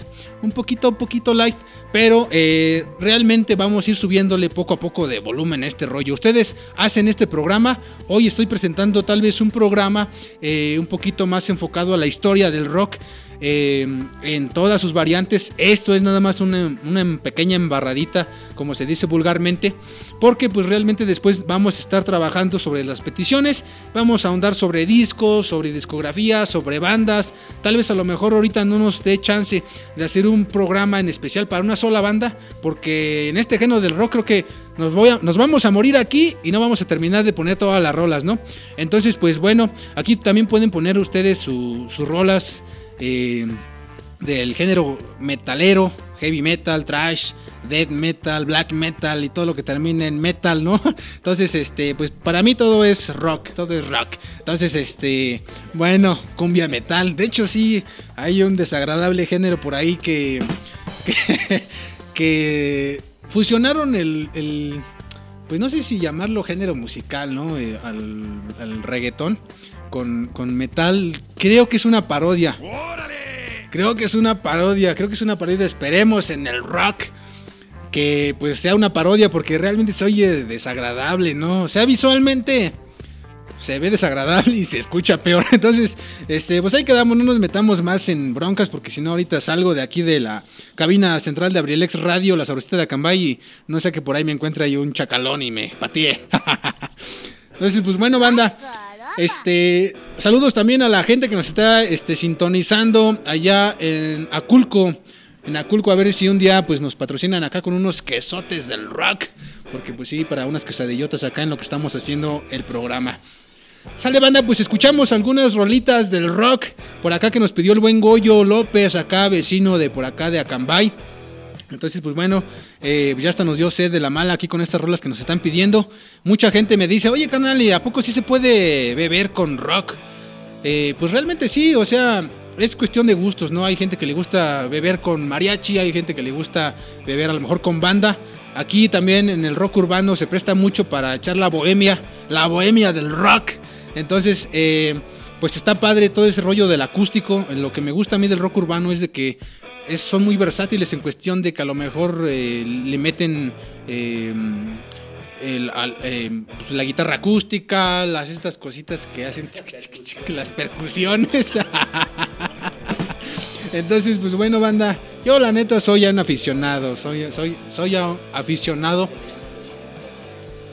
Un poquito, un poquito light. Pero eh, realmente vamos a ir subiéndole poco a poco de volumen a este rollo. Ustedes hacen este programa. Hoy estoy presentando tal vez un programa eh, un poquito más enfocado a la historia del rock. Eh, en todas sus variantes. Esto es nada más una, pequeña embarradita, como se dice vulgarmente, porque pues realmente después vamos a estar trabajando sobre las peticiones, vamos a ahondar sobre discos, sobre discografía, sobre bandas, tal vez a lo mejor ahorita no nos dé chance de hacer un programa en especial para una sola banda, porque en este género del rock creo que nos, vamos a morir aquí y no vamos a terminar de poner todas las rolas, ¿no? Entonces pues bueno, aquí también pueden poner ustedes su- sus rolas eh, del género metalero, heavy metal, trash, death metal, black metal y todo lo que termine en metal, ¿no? Entonces, este, pues para mí todo es rock, todo es rock. Entonces, este, bueno, cumbia metal. De hecho, sí, hay un desagradable género por ahí que, que, que fusionaron el, el- pues no sé si llamarlo género musical, ¿no? Eh, al, al reggaetón con, con metal, creo que es una parodia. Creo que es una parodia, creo que es una parodia. Esperemos en el rock que pues sea una parodia porque realmente se oye desagradable, ¿no? O sea, visualmente se ve desagradable y se escucha peor. Entonces, este, pues ahí quedamos, no nos metamos más en broncas porque si no ahorita salgo de aquí de la cabina central de Abrilex Radio, la sabrosita de Acambay y no sé que por ahí me encuentre ahí un chacalón y me patee. Entonces, pues bueno, banda. Este, saludos también a la gente que nos está este, sintonizando allá en Aculco. En Aculco, a ver si un día pues nos patrocinan acá con unos quesotes del rock. Porque pues sí, para unas quesadillotas acá en lo que estamos haciendo el programa. Sale banda, pues escuchamos algunas rolitas del rock por acá que nos pidió el buen Goyo López, acá vecino de por acá de Acambay. Entonces, pues bueno, eh, ya hasta nos dio sed de la mala aquí con estas rolas que nos están pidiendo. Mucha gente me dice, oye canal, ¿y a poco sí se puede beber con rock? Eh, pues realmente sí, o sea, es cuestión de gustos, ¿no? Hay gente que le gusta beber con mariachi, hay gente que le gusta beber a lo mejor con banda. Aquí también en el rock urbano se presta mucho para echar la bohemia, la bohemia del rock. Entonces, eh, pues está padre todo ese rollo del acústico. Lo que me gusta a mí del rock urbano es de que son muy versátiles en cuestión de que a lo mejor eh, le meten al- eh, pues, la guitarra acústica, las estas cositas que hacen las percusiones. Entonces, pues bueno, banda, yo la neta soy un aficionado, soy, soy, soy aficionado.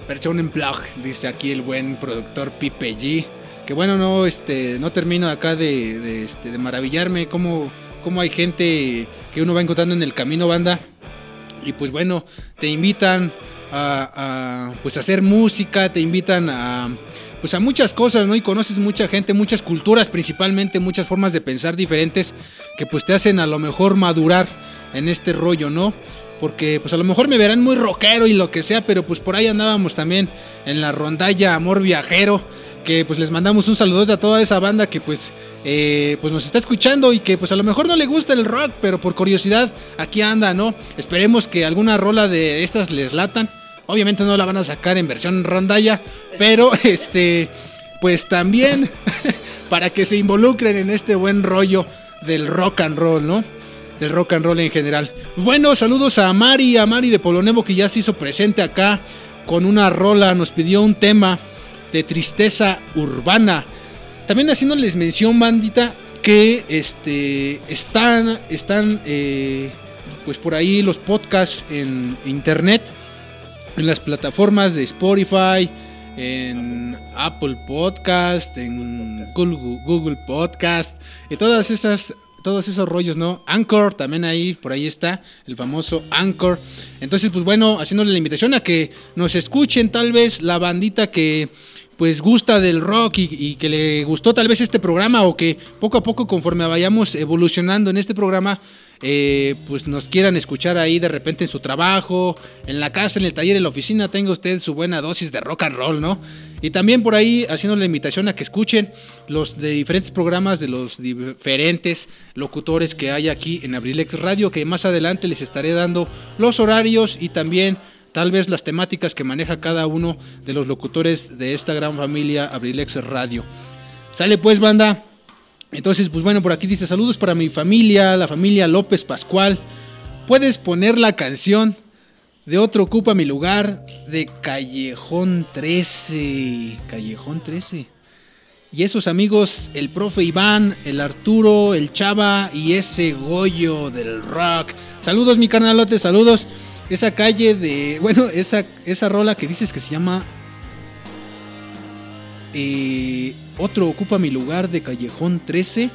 Versión en blog, dice aquí el buen productor Pipe G. Que bueno, no, este, no termino acá de, de, este, de maravillarme cómo, cómo hay gente que uno va encontrando en el camino, banda. Y pues bueno, te invitan a, a, pues hacer música, te invitan a pues a muchas cosas, ¿no? Y conoces mucha gente, muchas culturas principalmente, muchas formas de pensar diferentes que pues te hacen a lo mejor madurar en este rollo, ¿no? Porque pues a lo mejor me verán muy rockero y lo que sea, pero pues por ahí andábamos también en la rondalla Amor Viajero, que pues les mandamos un saludote a toda esa banda que pues eh, pues nos está escuchando y que pues a lo mejor no le gusta el rock, pero por curiosidad aquí anda, ¿no? Esperemos que alguna rola de estas les latan. Obviamente no la van a sacar en versión rondalla, pero este pues también para que se involucren en este buen rollo del rock and roll, ¿no? Del rock and roll en general. Bueno, saludos a Mari, a Mari de Polonevo que ya se hizo presente acá con una rola, nos pidió un tema de tristeza urbana. También haciéndoles mención, bandita, que este, están, están eh, pues por ahí los podcasts en internet, en las plataformas de Spotify, en Apple Podcast, en Google, Podcast, y todas esas, todos esos rollos, ¿no? Anchor también ahí, por ahí está, el famoso Anchor. Entonces, pues bueno, haciéndole la invitación a que nos escuchen tal vez la bandita que pues gusta del rock y, que le gustó tal vez este programa o que poco a poco conforme vayamos evolucionando en este programa, eh, pues nos quieran escuchar ahí de repente en su trabajo, en la casa, en el taller, en la oficina, tenga usted su buena dosis de rock and roll, ¿no? Y también por ahí haciendo la invitación a que escuchen los de diferentes programas de los diferentes locutores que hay aquí en Abrilex Radio, que más adelante les estaré dando los horarios y también tal vez las temáticas que maneja cada uno de los locutores de esta gran familia Abrilex Radio. Sale pues, banda. Entonces, pues bueno, por aquí dice saludos para mi familia, la familia López Pascual. Puedes poner la canción de otro ocupa mi lugar de Callejón 13. Callejón 13. Y esos amigos, el profe Iván, el Arturo, el Chava y ese Goyo del rock. Saludos, mi canalote, saludos. Esa calle de. Bueno, esa, esa rola que dices que se llama. eh, otro ocupa mi lugar de Callejón 13.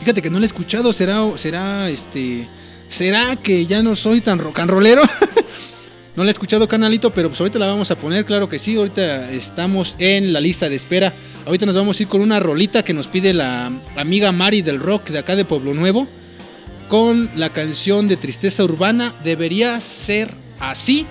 Fíjate que no la he escuchado. Será. Será este. ¿Será que ya no soy tan rock no la he escuchado, canalito, pero pues ahorita la vamos a poner, claro que sí. Ahorita estamos en la lista de espera. Ahorita nos vamos a ir con una rolita que nos pide la amiga Mari del rock de acá de Pueblo Nuevo. Con la canción de Tristeza Urbana. Debería ser así.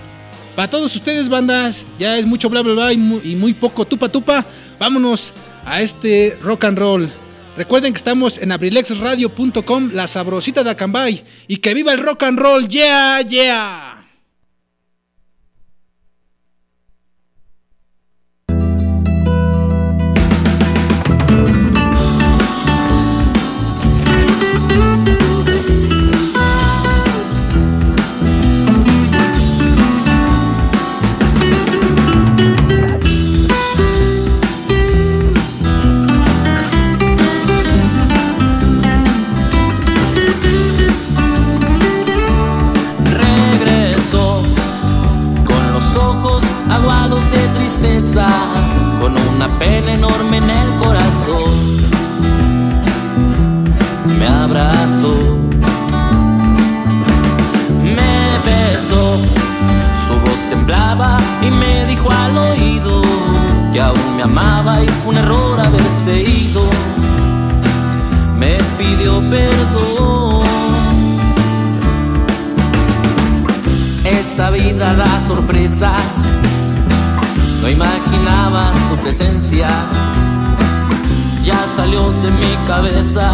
Para todos ustedes, bandas, ya es mucho bla bla bla y muy, poco tupa tupa. Vámonos a este rock and roll. Recuerden que estamos en abrilexradio.com, la sabrosita de Acambay. Y que viva el rock and roll, yeah, yeah. Una pena enorme en el corazón. Me abrazó, me besó, su voz temblaba y me dijo al oído que aún me amaba y fue un error haberse ido. Me pidió perdón. Esta vida da sorpresas, no imaginaba su presencia, ya salió de mi cabeza.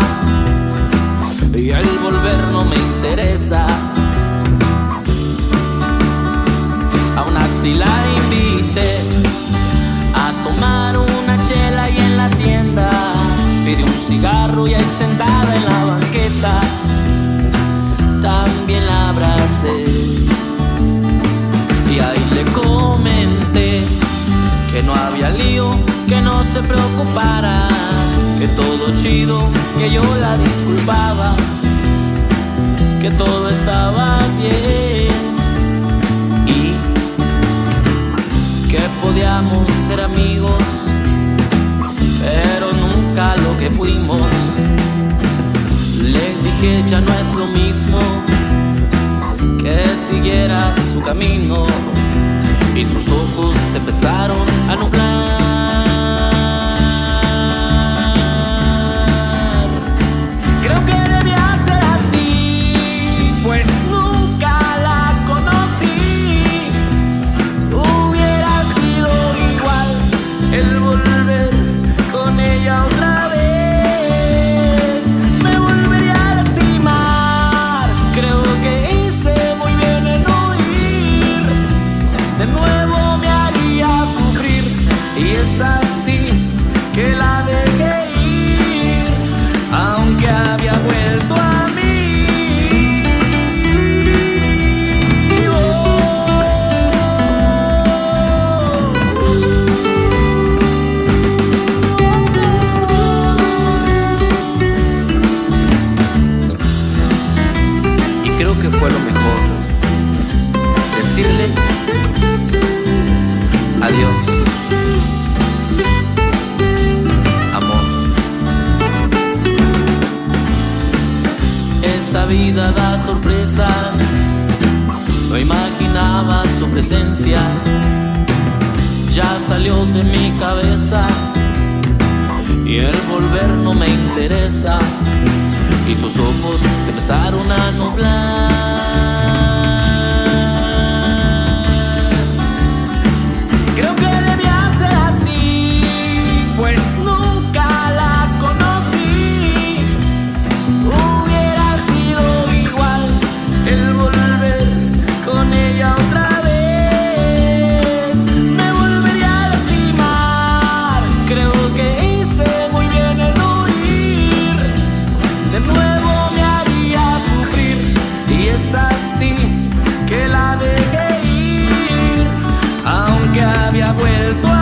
Y el volver no me se preocupara, que todo chido, que yo la disculpaba, que todo estaba bien y que podíamos ser amigos, pero nunca lo que fuimos. Le dije ya no es lo mismo que siguiera su camino y sus ojos empezaron a nublar. Y su presencia, ya salió de mi cabeza y el volver no me interesa y sus ojos se empezaron a nublar. perdoar.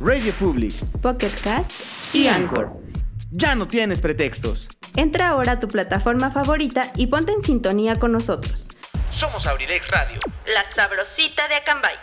Radio Public Pocket Cast y Anchor. Ya no tienes pretextos. Entra ahora a tu plataforma favorita y ponte en sintonía con nosotros. Somos Abrilex Radio. La sabrosita de Acambay.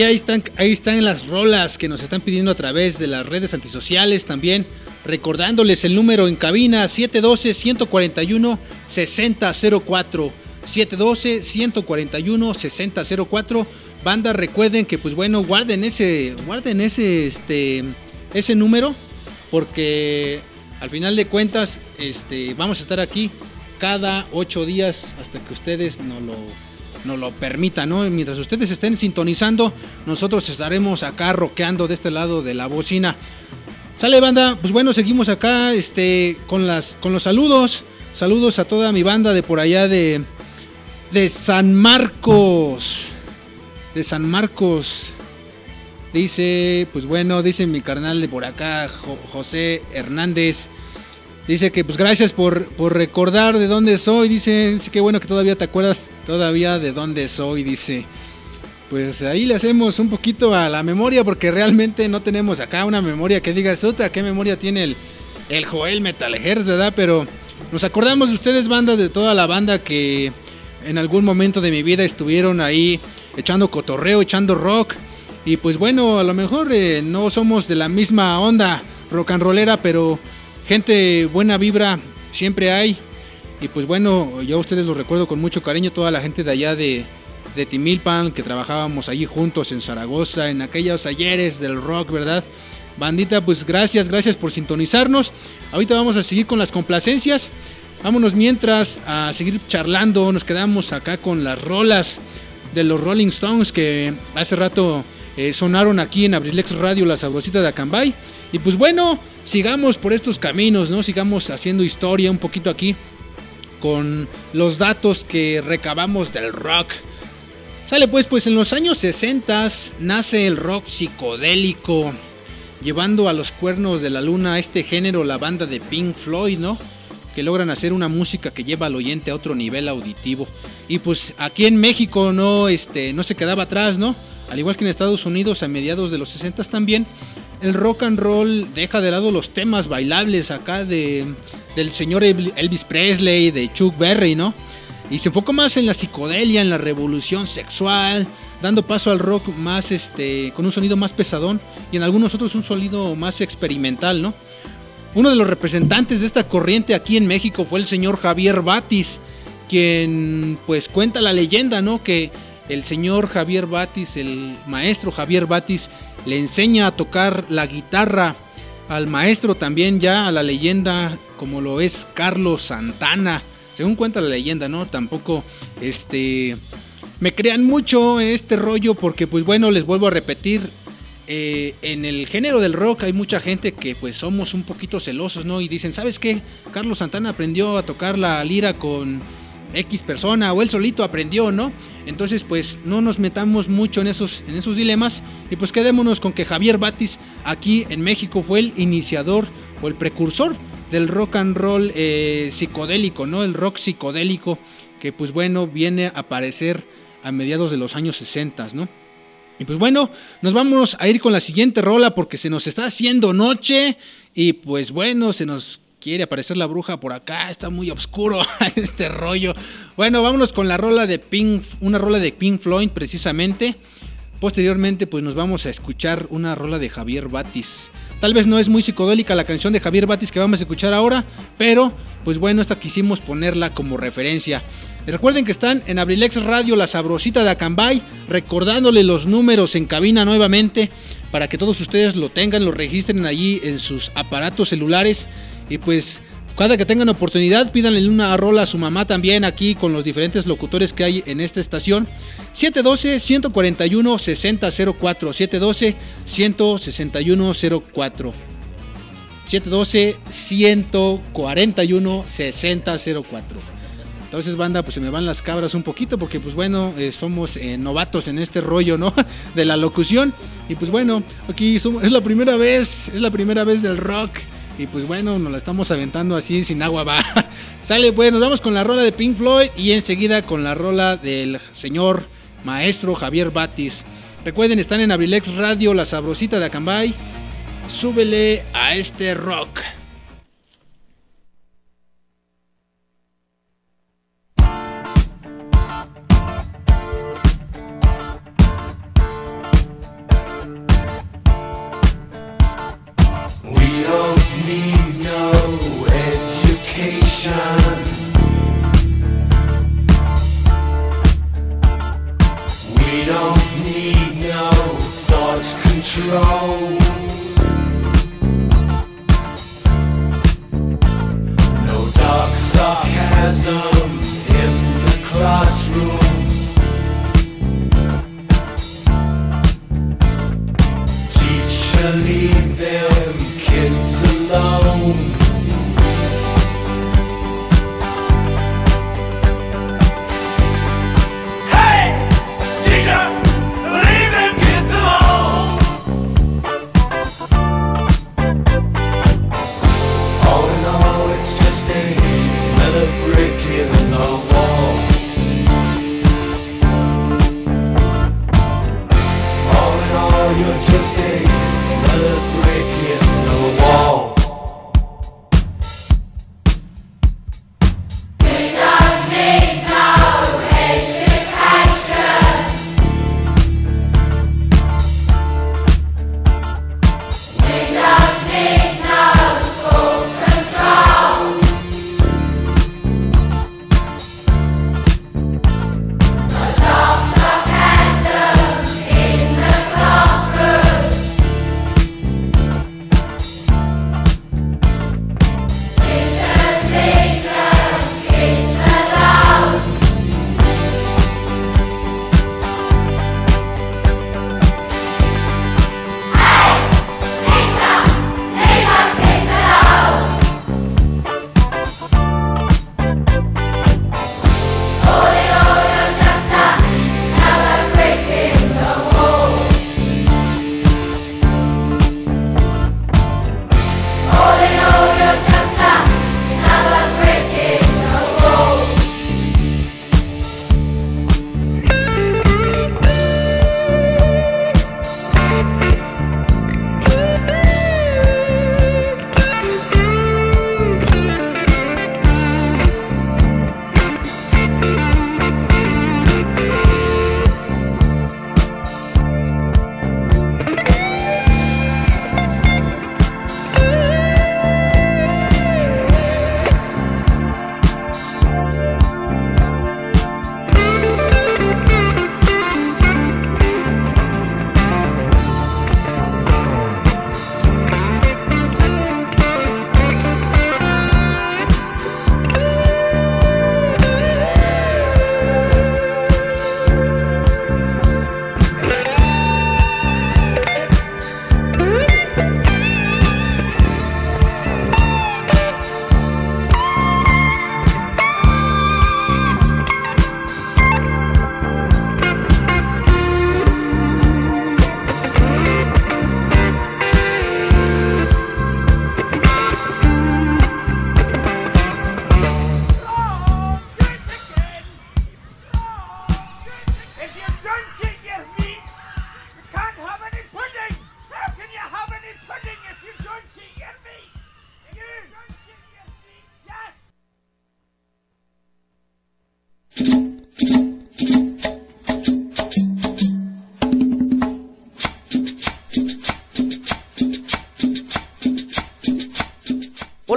Ahí están, ahí están las rolas que nos están pidiendo a través de las redes antisociales también. Recordándoles el número en cabina 712-141-6004. 712-141-6004. Banda, recuerden que pues bueno, guarden ese, guarden ese, este, ese número. Porque al final de cuentas, este, vamos a estar aquí cada ocho días hasta que ustedes nos lo nos lo permita, ¿no? Mientras ustedes estén sintonizando, nosotros estaremos acá roqueando de este lado de la bocina. Sale banda, pues bueno, seguimos acá este con las con los saludos. Saludos a toda mi banda de por allá de de San Marcos. De San Marcos. Dice, pues bueno, dice mi carnal de por acá, Jo- José Hernández. Dice que pues gracias por, por recordar de dónde soy. Dice, dice que bueno que todavía te acuerdas todavía de dónde soy. Dice, pues ahí le hacemos un poquito a la memoria porque realmente no tenemos acá una memoria que diga, otra qué memoria tiene el, el Joel Metal Hertz, ¿verdad? Pero nos acordamos de ustedes, banda, de toda la banda que en algún momento de mi vida estuvieron ahí echando cotorreo, echando rock. Y pues bueno, a lo mejor eh, no somos de la misma onda rock and rollera, pero gente buena vibra siempre hay. Y pues bueno, yo a ustedes los recuerdo con mucho cariño, toda la gente de allá de, de Timilpan, que trabajábamos allí juntos en Zaragoza, en aquellos ayeres del rock, ¿verdad? Bandita, pues gracias, gracias por sintonizarnos. Ahorita vamos a seguir con las complacencias. Vámonos mientras a seguir charlando. Nos quedamos acá con las rolas de los Rolling Stones que hace rato eh, sonaron aquí en Abrilex Radio, la sabrosita de Acambay. Y pues bueno, sigamos por estos caminos, ¿no? Sigamos haciendo historia un poquito aquí con los datos que recabamos del rock. Sale pues, pues en los años 60 nace el rock psicodélico, llevando a los cuernos de la luna este género la banda de Pink Floyd, ¿no? Que logran hacer una música que lleva al oyente a otro nivel auditivo. Y pues aquí en México no, este, no se quedaba atrás, ¿no? Al igual que en Estados Unidos a mediados de los 60 también, el rock and roll deja de lado los temas bailables acá de, del señor Elvis Presley, de Chuck Berry, ¿no? Y se enfoca más en la psicodelia, en la revolución sexual, dando paso al rock más este con un sonido más pesadón y en algunos otros un sonido más experimental, ¿no? Uno de los representantes de esta corriente aquí en México fue el señor Javier Batis, quien pues cuenta la leyenda, ¿no? Que el señor Javier Batis, el maestro Javier Batis, le enseña a tocar la guitarra al maestro también ya, a la leyenda como lo es Carlos Santana. Según cuenta la leyenda, ¿no? Tampoco este me crean mucho este rollo porque pues bueno, les vuelvo a repetir, eh, en el género del rock hay mucha gente que pues somos un poquito celosos, ¿no? Y dicen, ¿sabes qué? Carlos Santana aprendió a tocar la lira con X persona o él solito aprendió, ¿no? Entonces pues no nos metamos mucho en esos, en esos dilemas y pues quedémonos con que Javier Batis aquí en México fue el iniciador o el precursor del rock and roll eh, psicodélico, ¿no? El rock psicodélico que pues bueno viene a aparecer a mediados de los años 60, ¿no? Y pues bueno, nos vamos a ir con la siguiente rola porque se nos está haciendo noche y pues bueno, se nos quiere aparecer la bruja por acá, está muy oscuro este rollo. Bueno, vámonos con la rola de Pink, una rola de Pink Floyd precisamente. Posteriormente pues nos vamos a escuchar una rola de Javier Batis. Tal vez no es muy psicodélica la canción de Javier Batis que vamos a escuchar ahora, pero pues bueno, esta quisimos ponerla como referencia. Recuerden que están en Abrilex Radio, la sabrosita de Acambay, recordándole los números en cabina nuevamente para que todos ustedes lo tengan, lo registren allí en sus aparatos celulares y pues cada que tengan oportunidad pídanle una rola a su mamá también aquí con los diferentes locutores que hay en esta estación. 712-141-6004, 712-16104. 712-141-6004. Entonces, banda, pues se me van las cabras un poquito porque, pues bueno, eh, somos eh, novatos en este rollo, ¿no? De la locución. Y pues bueno, aquí somos, es la primera vez, es la primera vez del rock. Y pues bueno, nos la estamos aventando así sin agua va. Sale, pues nos vamos con la rola de Pink Floyd y enseguida con la rola del señor maestro Javier Batis. Recuerden, están en Abrilex Radio, la sabrosita de Acambay. Súbele a este rock. Control. No dark sarcasm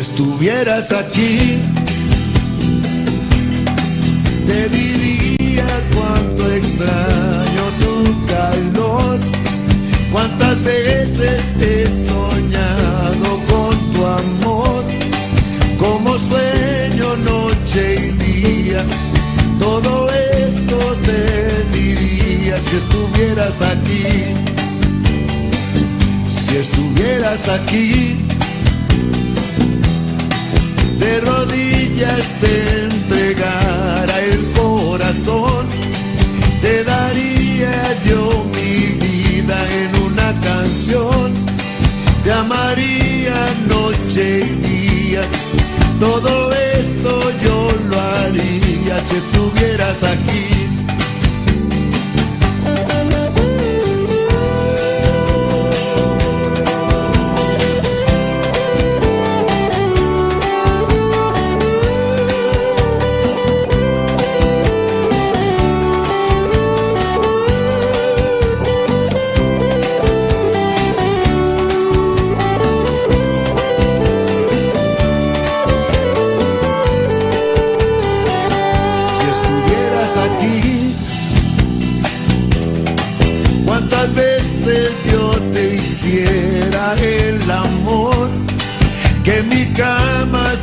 Estuvieras aquí, diría cuánto extraño tu calor. Cuántas veces he soñado con tu amor. Como sueño noche y día. Todo esto te diría si estuvieras aquí. Si estuvieras aquí rodillas te entregara el corazón, te daría yo mi vida en una canción, te amaría noche y día, todo esto yo lo haría si estuvieras aquí.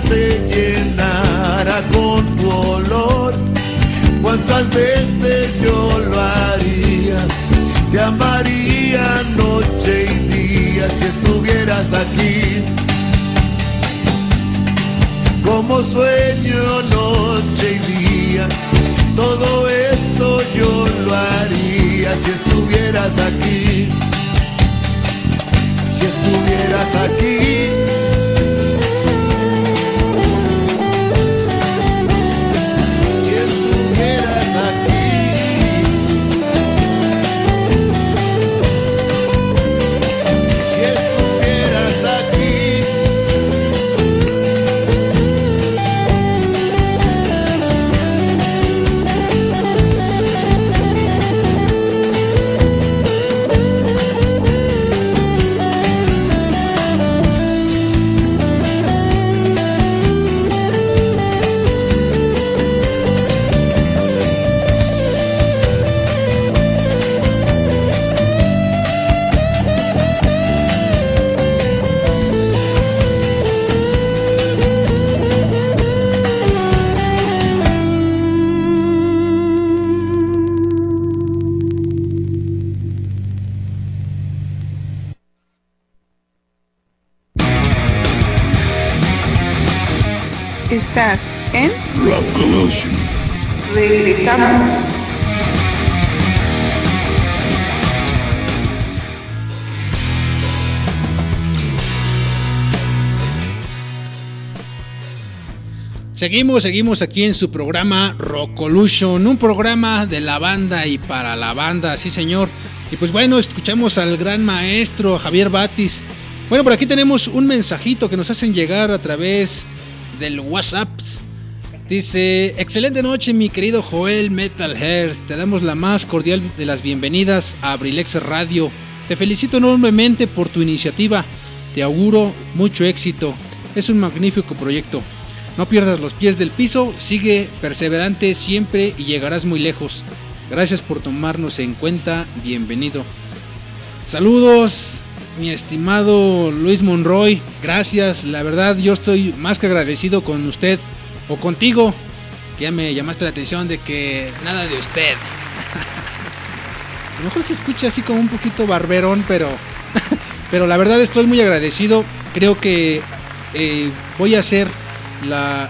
Se llenara con tu olor. Cuántas veces yo lo haría, te amaría noche y día si estuvieras aquí como sueño noche y día. Todo esto yo lo haría si estuvieras aquí. Si estuvieras aquí. Seguimos, seguimos aquí en su programa Rockolution, un programa de la banda y para la banda, sí señor. Y pues bueno, escuchamos al gran maestro Javier Batis. Bueno, por aquí tenemos un mensajito que nos hacen llegar a través del WhatsApp. Dice, excelente noche mi querido Joel Metal Hairs, te damos la más cordial de las bienvenidas a Abrilex Radio. Te felicito enormemente por tu iniciativa, te auguro mucho éxito, es un magnífico proyecto. No pierdas los pies del piso, sigue perseverante siempre y llegarás muy lejos. Gracias por tomarnos en cuenta, bienvenido. Saludos, mi estimado Luis Monroy, gracias, la verdad yo estoy más que agradecido con usted o contigo, que ya me llamaste la atención de que nada de usted. A lo mejor se escucha así como un poquito barberón, pero, pero la verdad estoy muy agradecido. Creo que eh, voy a ser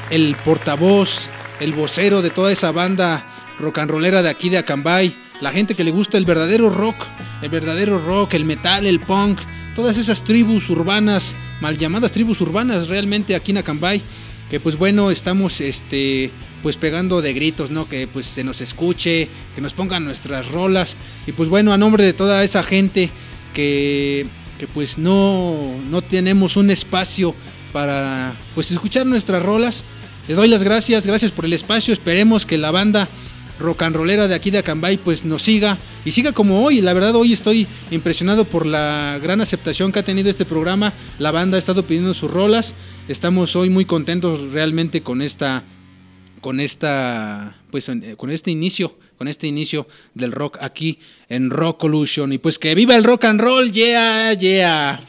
el portavoz, el vocero de toda esa banda rock and rollera de aquí de Acambay. La gente que le gusta el verdadero rock, el verdadero rock, el metal, el punk, todas esas tribus urbanas, mal llamadas tribus urbanas realmente aquí en Acambay que pues bueno, estamos este pues pegando de gritos, ¿no? Que pues se nos escuche, que nos pongan nuestras rolas y pues bueno, a nombre de toda esa gente que que pues no no tenemos un espacio para pues escuchar nuestras rolas, les doy las gracias, gracias por el espacio, esperemos que la banda rock and rollera de aquí de Acambay pues nos siga y siga como hoy. La verdad hoy estoy impresionado por la gran aceptación que ha tenido este programa. La banda ha estado pidiendo sus rolas. Estamos hoy muy contentos realmente con esta con esta pues eh, con este inicio, con este inicio del rock aquí en Rock Collusion y pues que viva el rock and roll, yeah, yeah.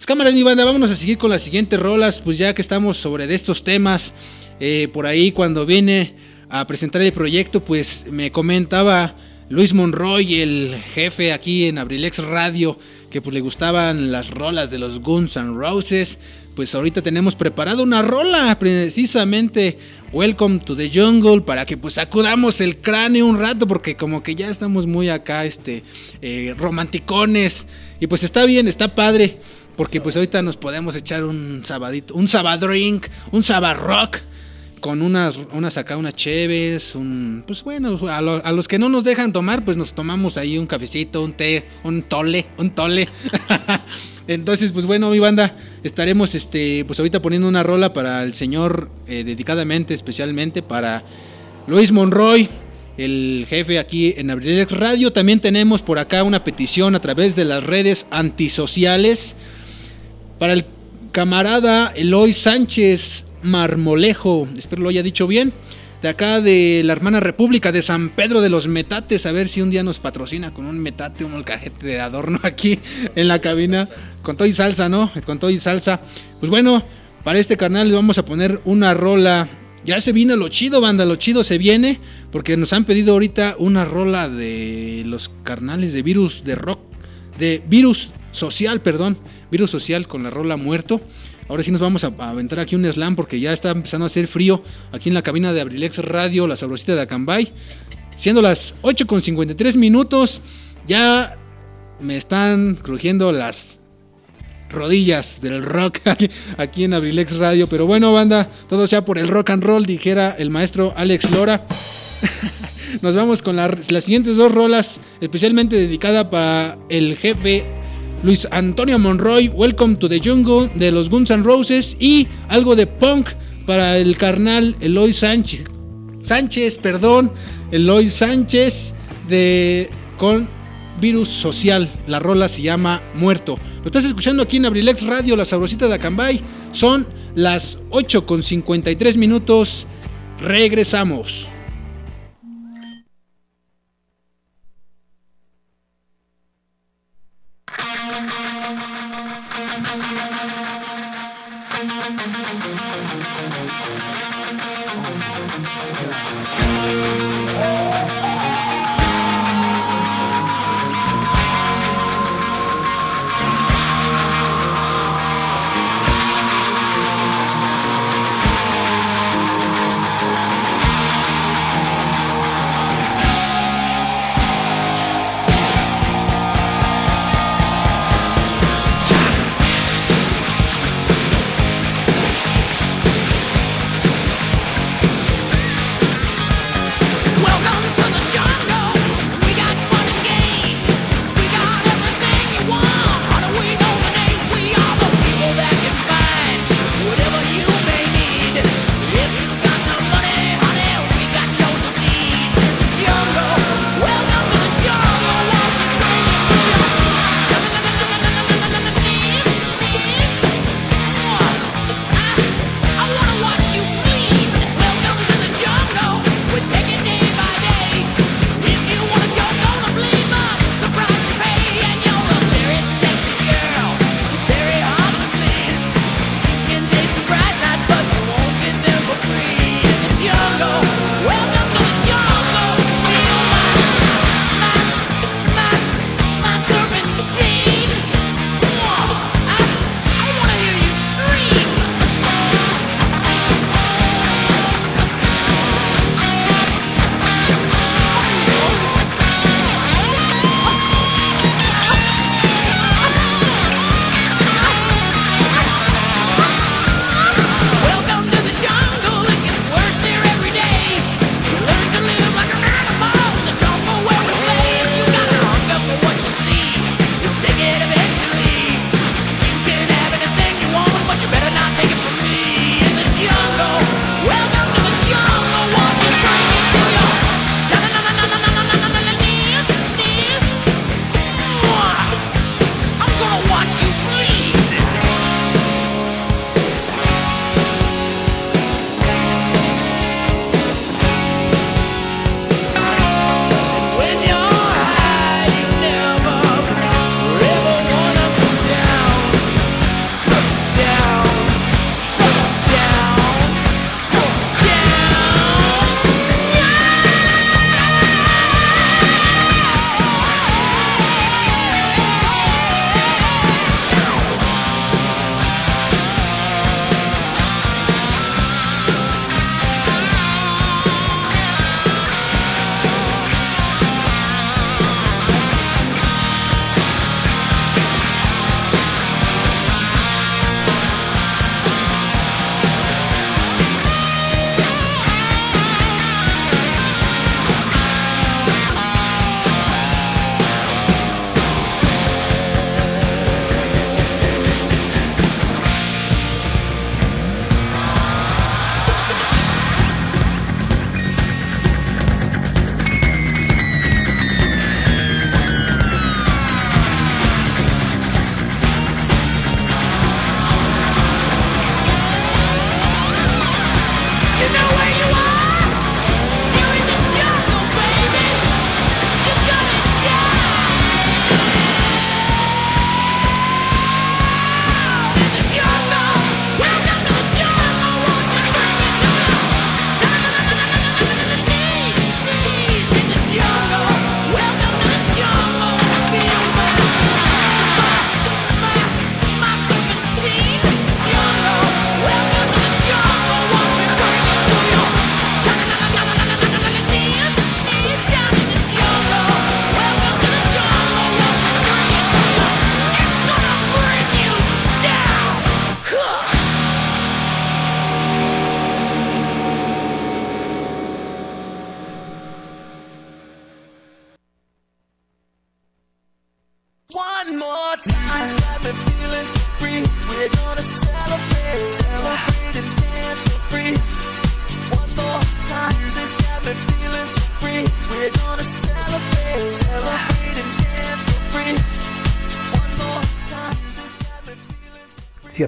Pues, cámaras, mi banda, vámonos a seguir con las siguientes rolas, pues ya que estamos sobre de estos temas, eh, por ahí cuando vine a presentar el proyecto, pues me comentaba Luis Monroy, el jefe aquí en Abrilex Radio, que pues le gustaban las rolas de los Guns N' Roses. Pues ahorita tenemos preparado una rola, precisamente Welcome to the Jungle, para que pues sacudamos el cráneo un rato, porque como que ya estamos muy acá, este, eh, romanticones. Y pues está bien, está padre, porque pues ahorita nos podemos echar un sabadito, un sabadrink, un sabarrock con unas, unas acá, unas cheves, un, pues bueno, a, lo- a los que no nos dejan tomar, pues nos tomamos ahí un cafecito, un té, un tole, un tole. Entonces, pues bueno, mi banda, estaremos, este, pues ahorita poniendo una rola para el señor, eh, dedicadamente, especialmente para Luis Monroy, el jefe aquí en Abrilex Radio. También tenemos por acá una petición a través de las redes antisociales para el camarada Eloy Sánchez Marmolejo, espero lo haya dicho bien, de acá de la hermana República de San Pedro de los Metates, a ver si un día nos patrocina con un metate, un molcajete de adorno aquí en la cabina, con todo y salsa, ¿no? Con todo y salsa. Pues bueno, para este canal les vamos a poner una rola. Ya se viene lo chido, banda, lo chido se viene, porque nos han pedido ahorita una rola de los carnales de virus de rock, de virus social, perdón, virus social con la rola muerto. Ahora sí nos vamos a, aventar aquí un slam porque ya está empezando a hacer frío aquí en la cabina de Abrilex Radio, la sabrosita de Acambay. Siendo las 8 con 53 minutos, ya me están crujiendo las rodillas del rock aquí, en Abrilex Radio. Pero bueno, banda, todo sea por el rock and roll, dijera el maestro Alex Lora. Nos vamos con la- las siguientes dos rolas, especialmente dedicada para el jefe Luis Antonio Monroy, Welcome to the Jungle de los Guns N' Roses y algo de punk para el carnal Eloy Sánchez. Sánchez, perdón, Eloy Sánchez de con Virus Social. La rola se llama Muerto. Lo estás escuchando aquí en Abrilex Radio, la sabrosita de Acambay. Son las 8 con 53 minutos. Regresamos.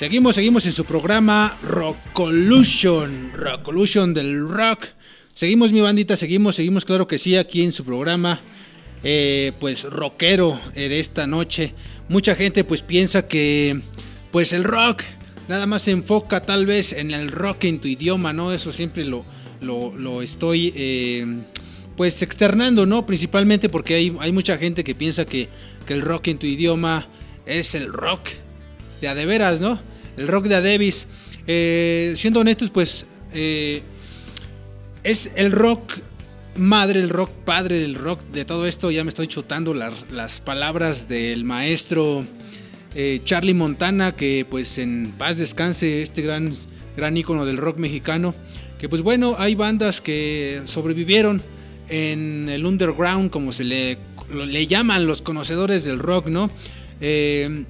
Seguimos, seguimos en su programa Rockolution, Rockolution del rock. Seguimos mi bandita, seguimos, seguimos, claro que sí, aquí en su programa, eh, pues rockero eh, de esta noche. Mucha gente pues piensa que pues el rock nada más se enfoca tal vez en el rock en tu idioma, ¿no? Eso siempre lo, lo, estoy eh, pues externando, ¿no? Principalmente porque hay, hay mucha gente que piensa que, que el rock en tu idioma es el rock de a de veras, ¿no? El rock de Davis. Eh, siendo honestos, pues eh, es el rock madre, el rock padre del rock de todo esto. Ya me estoy chutando las, las palabras del maestro eh, Charlie Montana, que pues en paz descanse este gran, gran ícono del rock mexicano. Que pues bueno, hay bandas que sobrevivieron en el underground, como se le, le llaman los conocedores del rock, ¿no? Eh,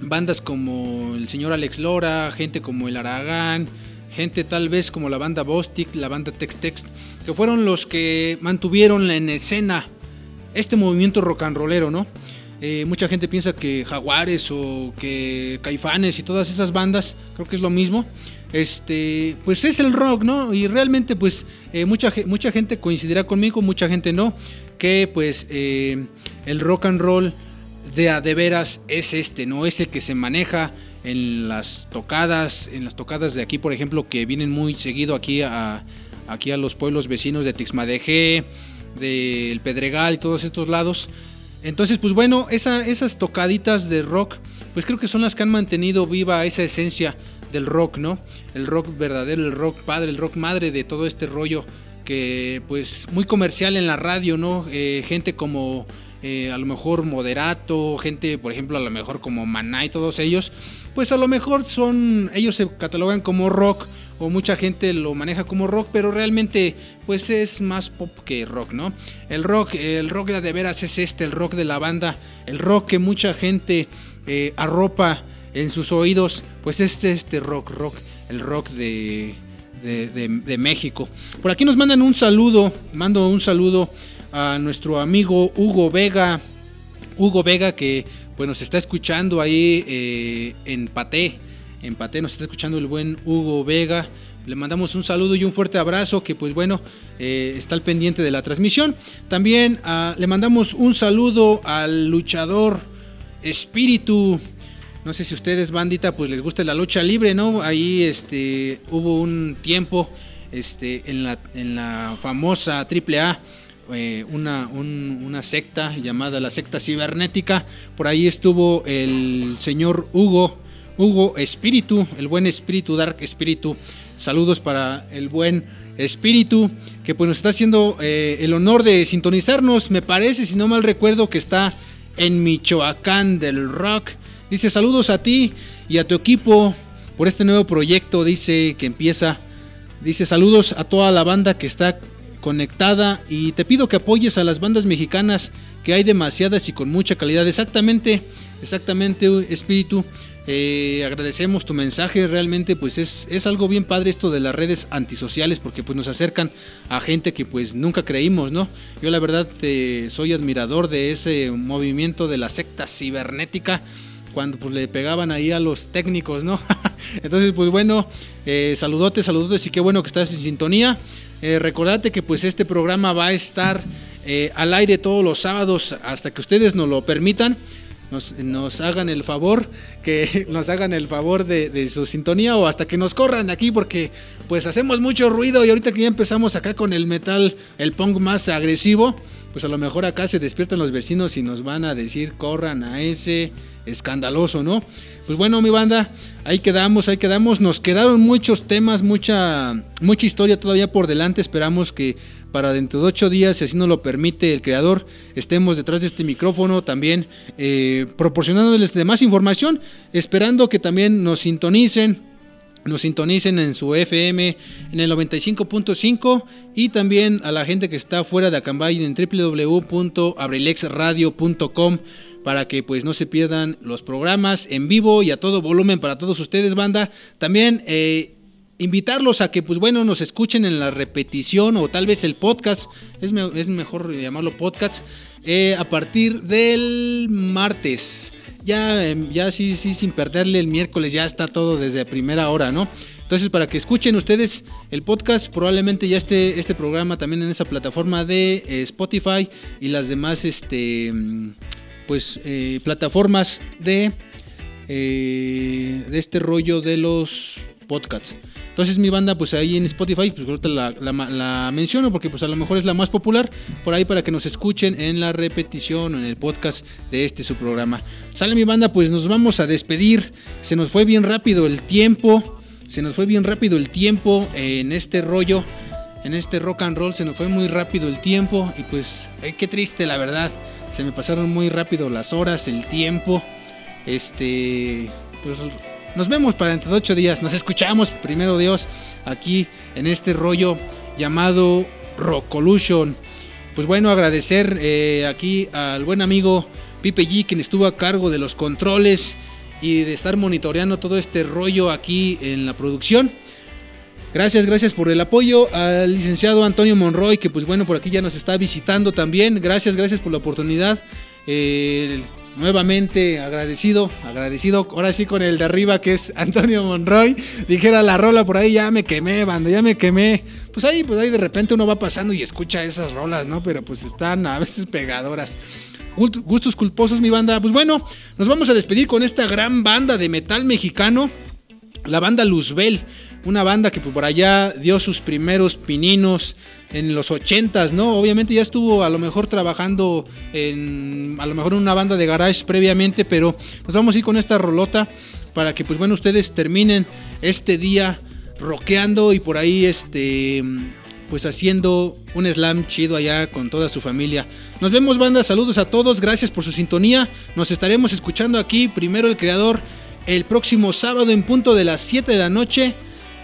bandas como el señor Alex Lora, gente como el Aragán, gente tal vez como la banda Bostic, la banda Tex Tex, que fueron los que mantuvieron en escena este movimiento rock and rollero, ¿no? Eh, mucha gente piensa que Jaguares o que Caifanes y todas esas bandas, creo que es lo mismo, este, pues es el rock, ¿no? Y realmente pues eh, mucha, mucha gente coincidirá conmigo, mucha gente no, que pues eh, el rock and roll de a de veras es este, ¿no? Es el que se maneja en las tocadas, en las tocadas de aquí, por ejemplo, que vienen muy seguido aquí a, aquí a los pueblos vecinos de Tixmadejé, del Pedregal y todos estos lados. Entonces, pues bueno, esa- esas tocaditas de rock, pues creo que son las que han mantenido viva esa esencia del rock, ¿no? El rock verdadero, el rock padre, el rock madre de todo este rollo que pues muy comercial en la radio, ¿no? Eh, gente como eh, a lo mejor Moderato, gente por ejemplo a lo mejor como Maná y todos ellos, pues a lo mejor son, ellos se catalogan como rock o mucha gente lo maneja como rock, pero realmente pues es más pop que rock, ¿no? El rock, el rock de, veras es este, el rock de la banda, el rock que mucha gente eh, arropa en sus oídos, pues este este rock, rock, el rock de, de- de México. Por aquí nos mandan un saludo, mando un saludo a nuestro amigo Hugo Vega, Hugo Vega que pues nos está escuchando ahí eh, en Paté, en Paté nos está escuchando el buen Hugo Vega. Le mandamos un saludo y un fuerte abrazo que pues bueno eh, está al pendiente de la transmisión. También ah, le mandamos un saludo al luchador Espíritu. No sé si ustedes, bandita, pues les gusta la lucha libre, ¿no? Ahí este, hubo un tiempo este, en, la, en la famosa AAA, eh, una, un- una secta llamada la secta cibernética. Por ahí estuvo el señor Hugo, Hugo Espíritu, el buen Espíritu, Dark Espíritu. Saludos para el buen Espíritu, que pues nos está haciendo eh, el honor de sintonizarnos. Me parece, si no mal recuerdo, que está en Michoacán del Rock. Dice saludos a ti y a tu equipo por este nuevo proyecto. Dice que empieza. Dice saludos a toda la banda que está conectada y te pido que apoyes a las bandas mexicanas que hay demasiadas y con mucha calidad. Exactamente, exactamente, espíritu. Eh, agradecemos tu mensaje, realmente pues es, es algo bien padre esto de las redes antisociales porque pues nos acercan a gente que pues nunca creímos, ¿no? Yo la verdad soy admirador de ese movimiento de la secta cibernética cuando pues le pegaban ahí a los técnicos, ¿no? Entonces pues bueno, eh, saludotes, saludotes y qué bueno que estás en sintonía. Eh, recordate que pues este programa va a estar eh, al aire todos los sábados hasta que ustedes nos lo permitan nos, nos hagan el favor, que nos hagan el favor de, de su sintonía o hasta que nos corran aquí porque pues hacemos mucho ruido y ahorita que ya empezamos acá con el metal, el punk más agresivo, pues a lo mejor acá se despiertan los vecinos y nos van a decir corran a ese escandaloso, ¿no? Pues bueno, mi banda, ahí quedamos, ahí quedamos. Nos quedaron muchos temas, mucha, mucha historia todavía por delante. Esperamos que para dentro de ocho días, si así nos lo permite el creador, estemos detrás de este micrófono también eh, proporcionándoles de más información, esperando que también nos sintonicen, nos sintonicen en su FM en el 95.5 y también a la gente que está fuera de Acambay en www.abrilexradio.com para que pues no se pierdan los programas en vivo y a todo volumen para todos ustedes, banda. También eh, invitarlos a que pues bueno nos escuchen en la repetición o tal vez el podcast, es, es mejor llamarlo podcast, eh, a partir del martes. Ya, eh, ya sí, sí, sin perderle el miércoles, ya está todo desde primera hora, ¿no? Entonces, para que escuchen ustedes el podcast, probablemente ya esté este programa también en esa plataforma de eh, Spotify y las demás, este, mm, pues, eh, plataformas de, eh, de este rollo de los podcasts. Entonces mi banda, pues ahí en Spotify, pues ahorita la, menciono porque pues a lo mejor es la más popular, por ahí para que nos escuchen en la repetición o en el podcast de este su programa. Sale mi banda, pues nos vamos a despedir. Se nos fue bien rápido el tiempo. Se nos fue bien rápido el tiempo en este rollo, en este rock and roll. Se nos fue muy rápido el tiempo y pues qué triste la verdad. Se me pasaron muy rápido las horas, el tiempo. Este, pues nos vemos para dentro de ocho días. Nos escuchamos, primero Dios, aquí en este rollo llamado Rockolution. Pues bueno, agradecer eh, aquí al buen amigo Pipe G, quien estuvo a cargo de los controles y de estar monitoreando todo este rollo aquí en la producción. Gracias, gracias por el apoyo al licenciado Antonio Monroy, que pues bueno, por aquí ya nos está visitando también. Gracias, gracias por la oportunidad. Eh, nuevamente agradecido, agradecido, ahora sí con el de arriba que es Antonio Monroy. Dijera la rola por ahí, ya me quemé, banda, ya me quemé. Pues ahí, pues ahí de repente uno va pasando y escucha esas rolas, ¿no? Pero pues están a veces pegadoras. Gust- Gustos culposos, mi banda. Pues bueno, nos vamos a despedir con esta gran banda de metal mexicano, la banda Luzbel. Una banda que por allá dio sus primeros pininos en los 80s, ¿no? Obviamente ya estuvo a lo mejor trabajando en a lo mejor en una banda de garage previamente, pero nos vamos a ir con esta rolota para que pues bueno, ustedes terminen este día rockeando y por ahí este pues haciendo un slam chido allá con toda su familia. Nos vemos banda, saludos a todos, gracias por su sintonía. Nos estaremos escuchando aquí primero el creador el próximo sábado en punto de las 7 de la noche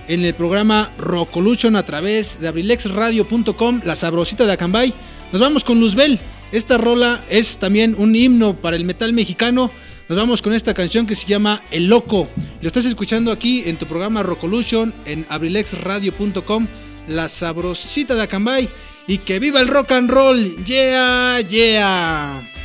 en el programa Rockolution a través de abrilexradio.com, la sabrosita de Acambay. Nos vamos con Luzbel. Esta rola es también un himno para el metal mexicano. Nos vamos con esta canción que se llama El Loco. Lo estás escuchando aquí en tu programa Rockolution en abrilexradio.com, la sabrosita de Acambay. Y que viva el rock and roll. Yeah, yeah.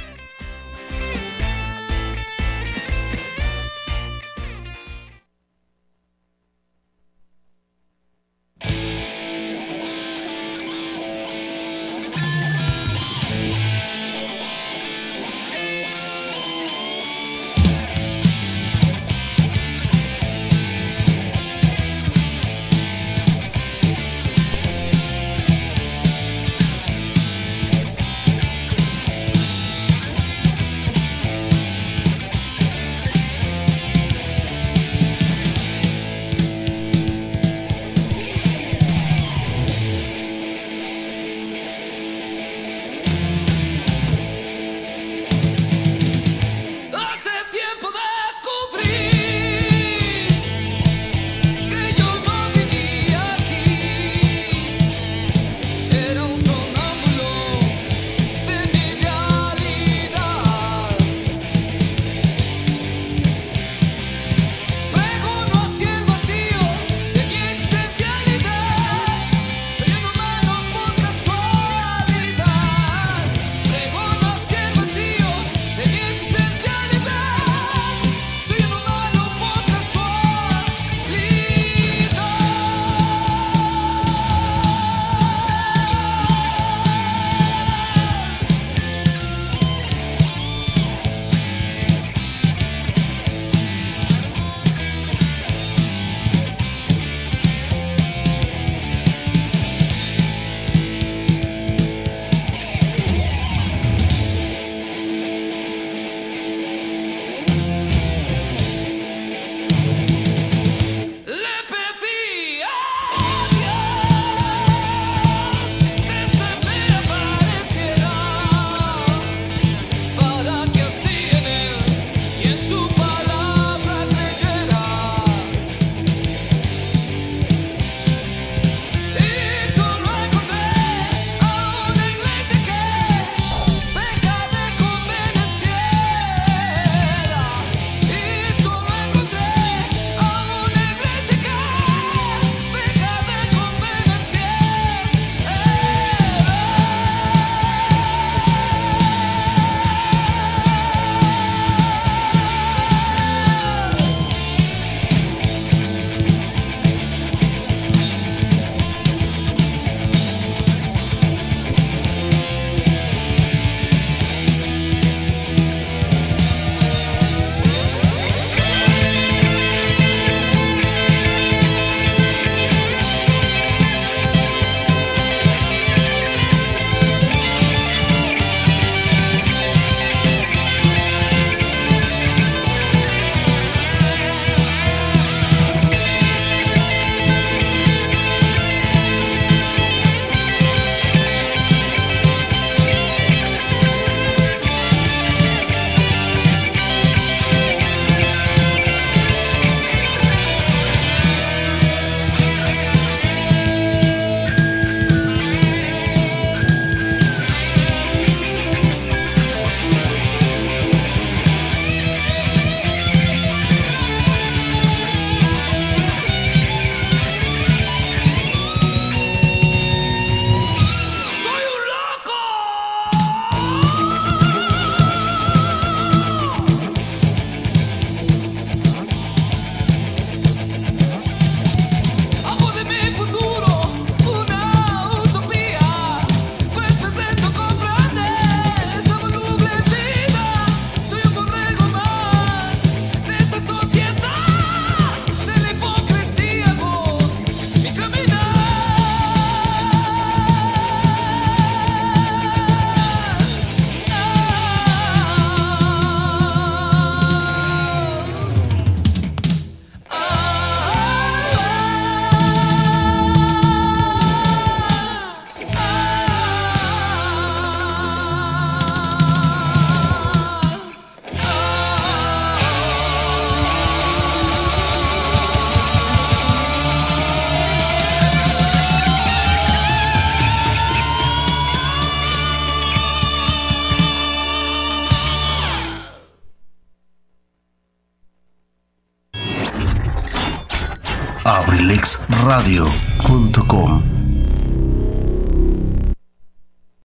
abrilexradio.com.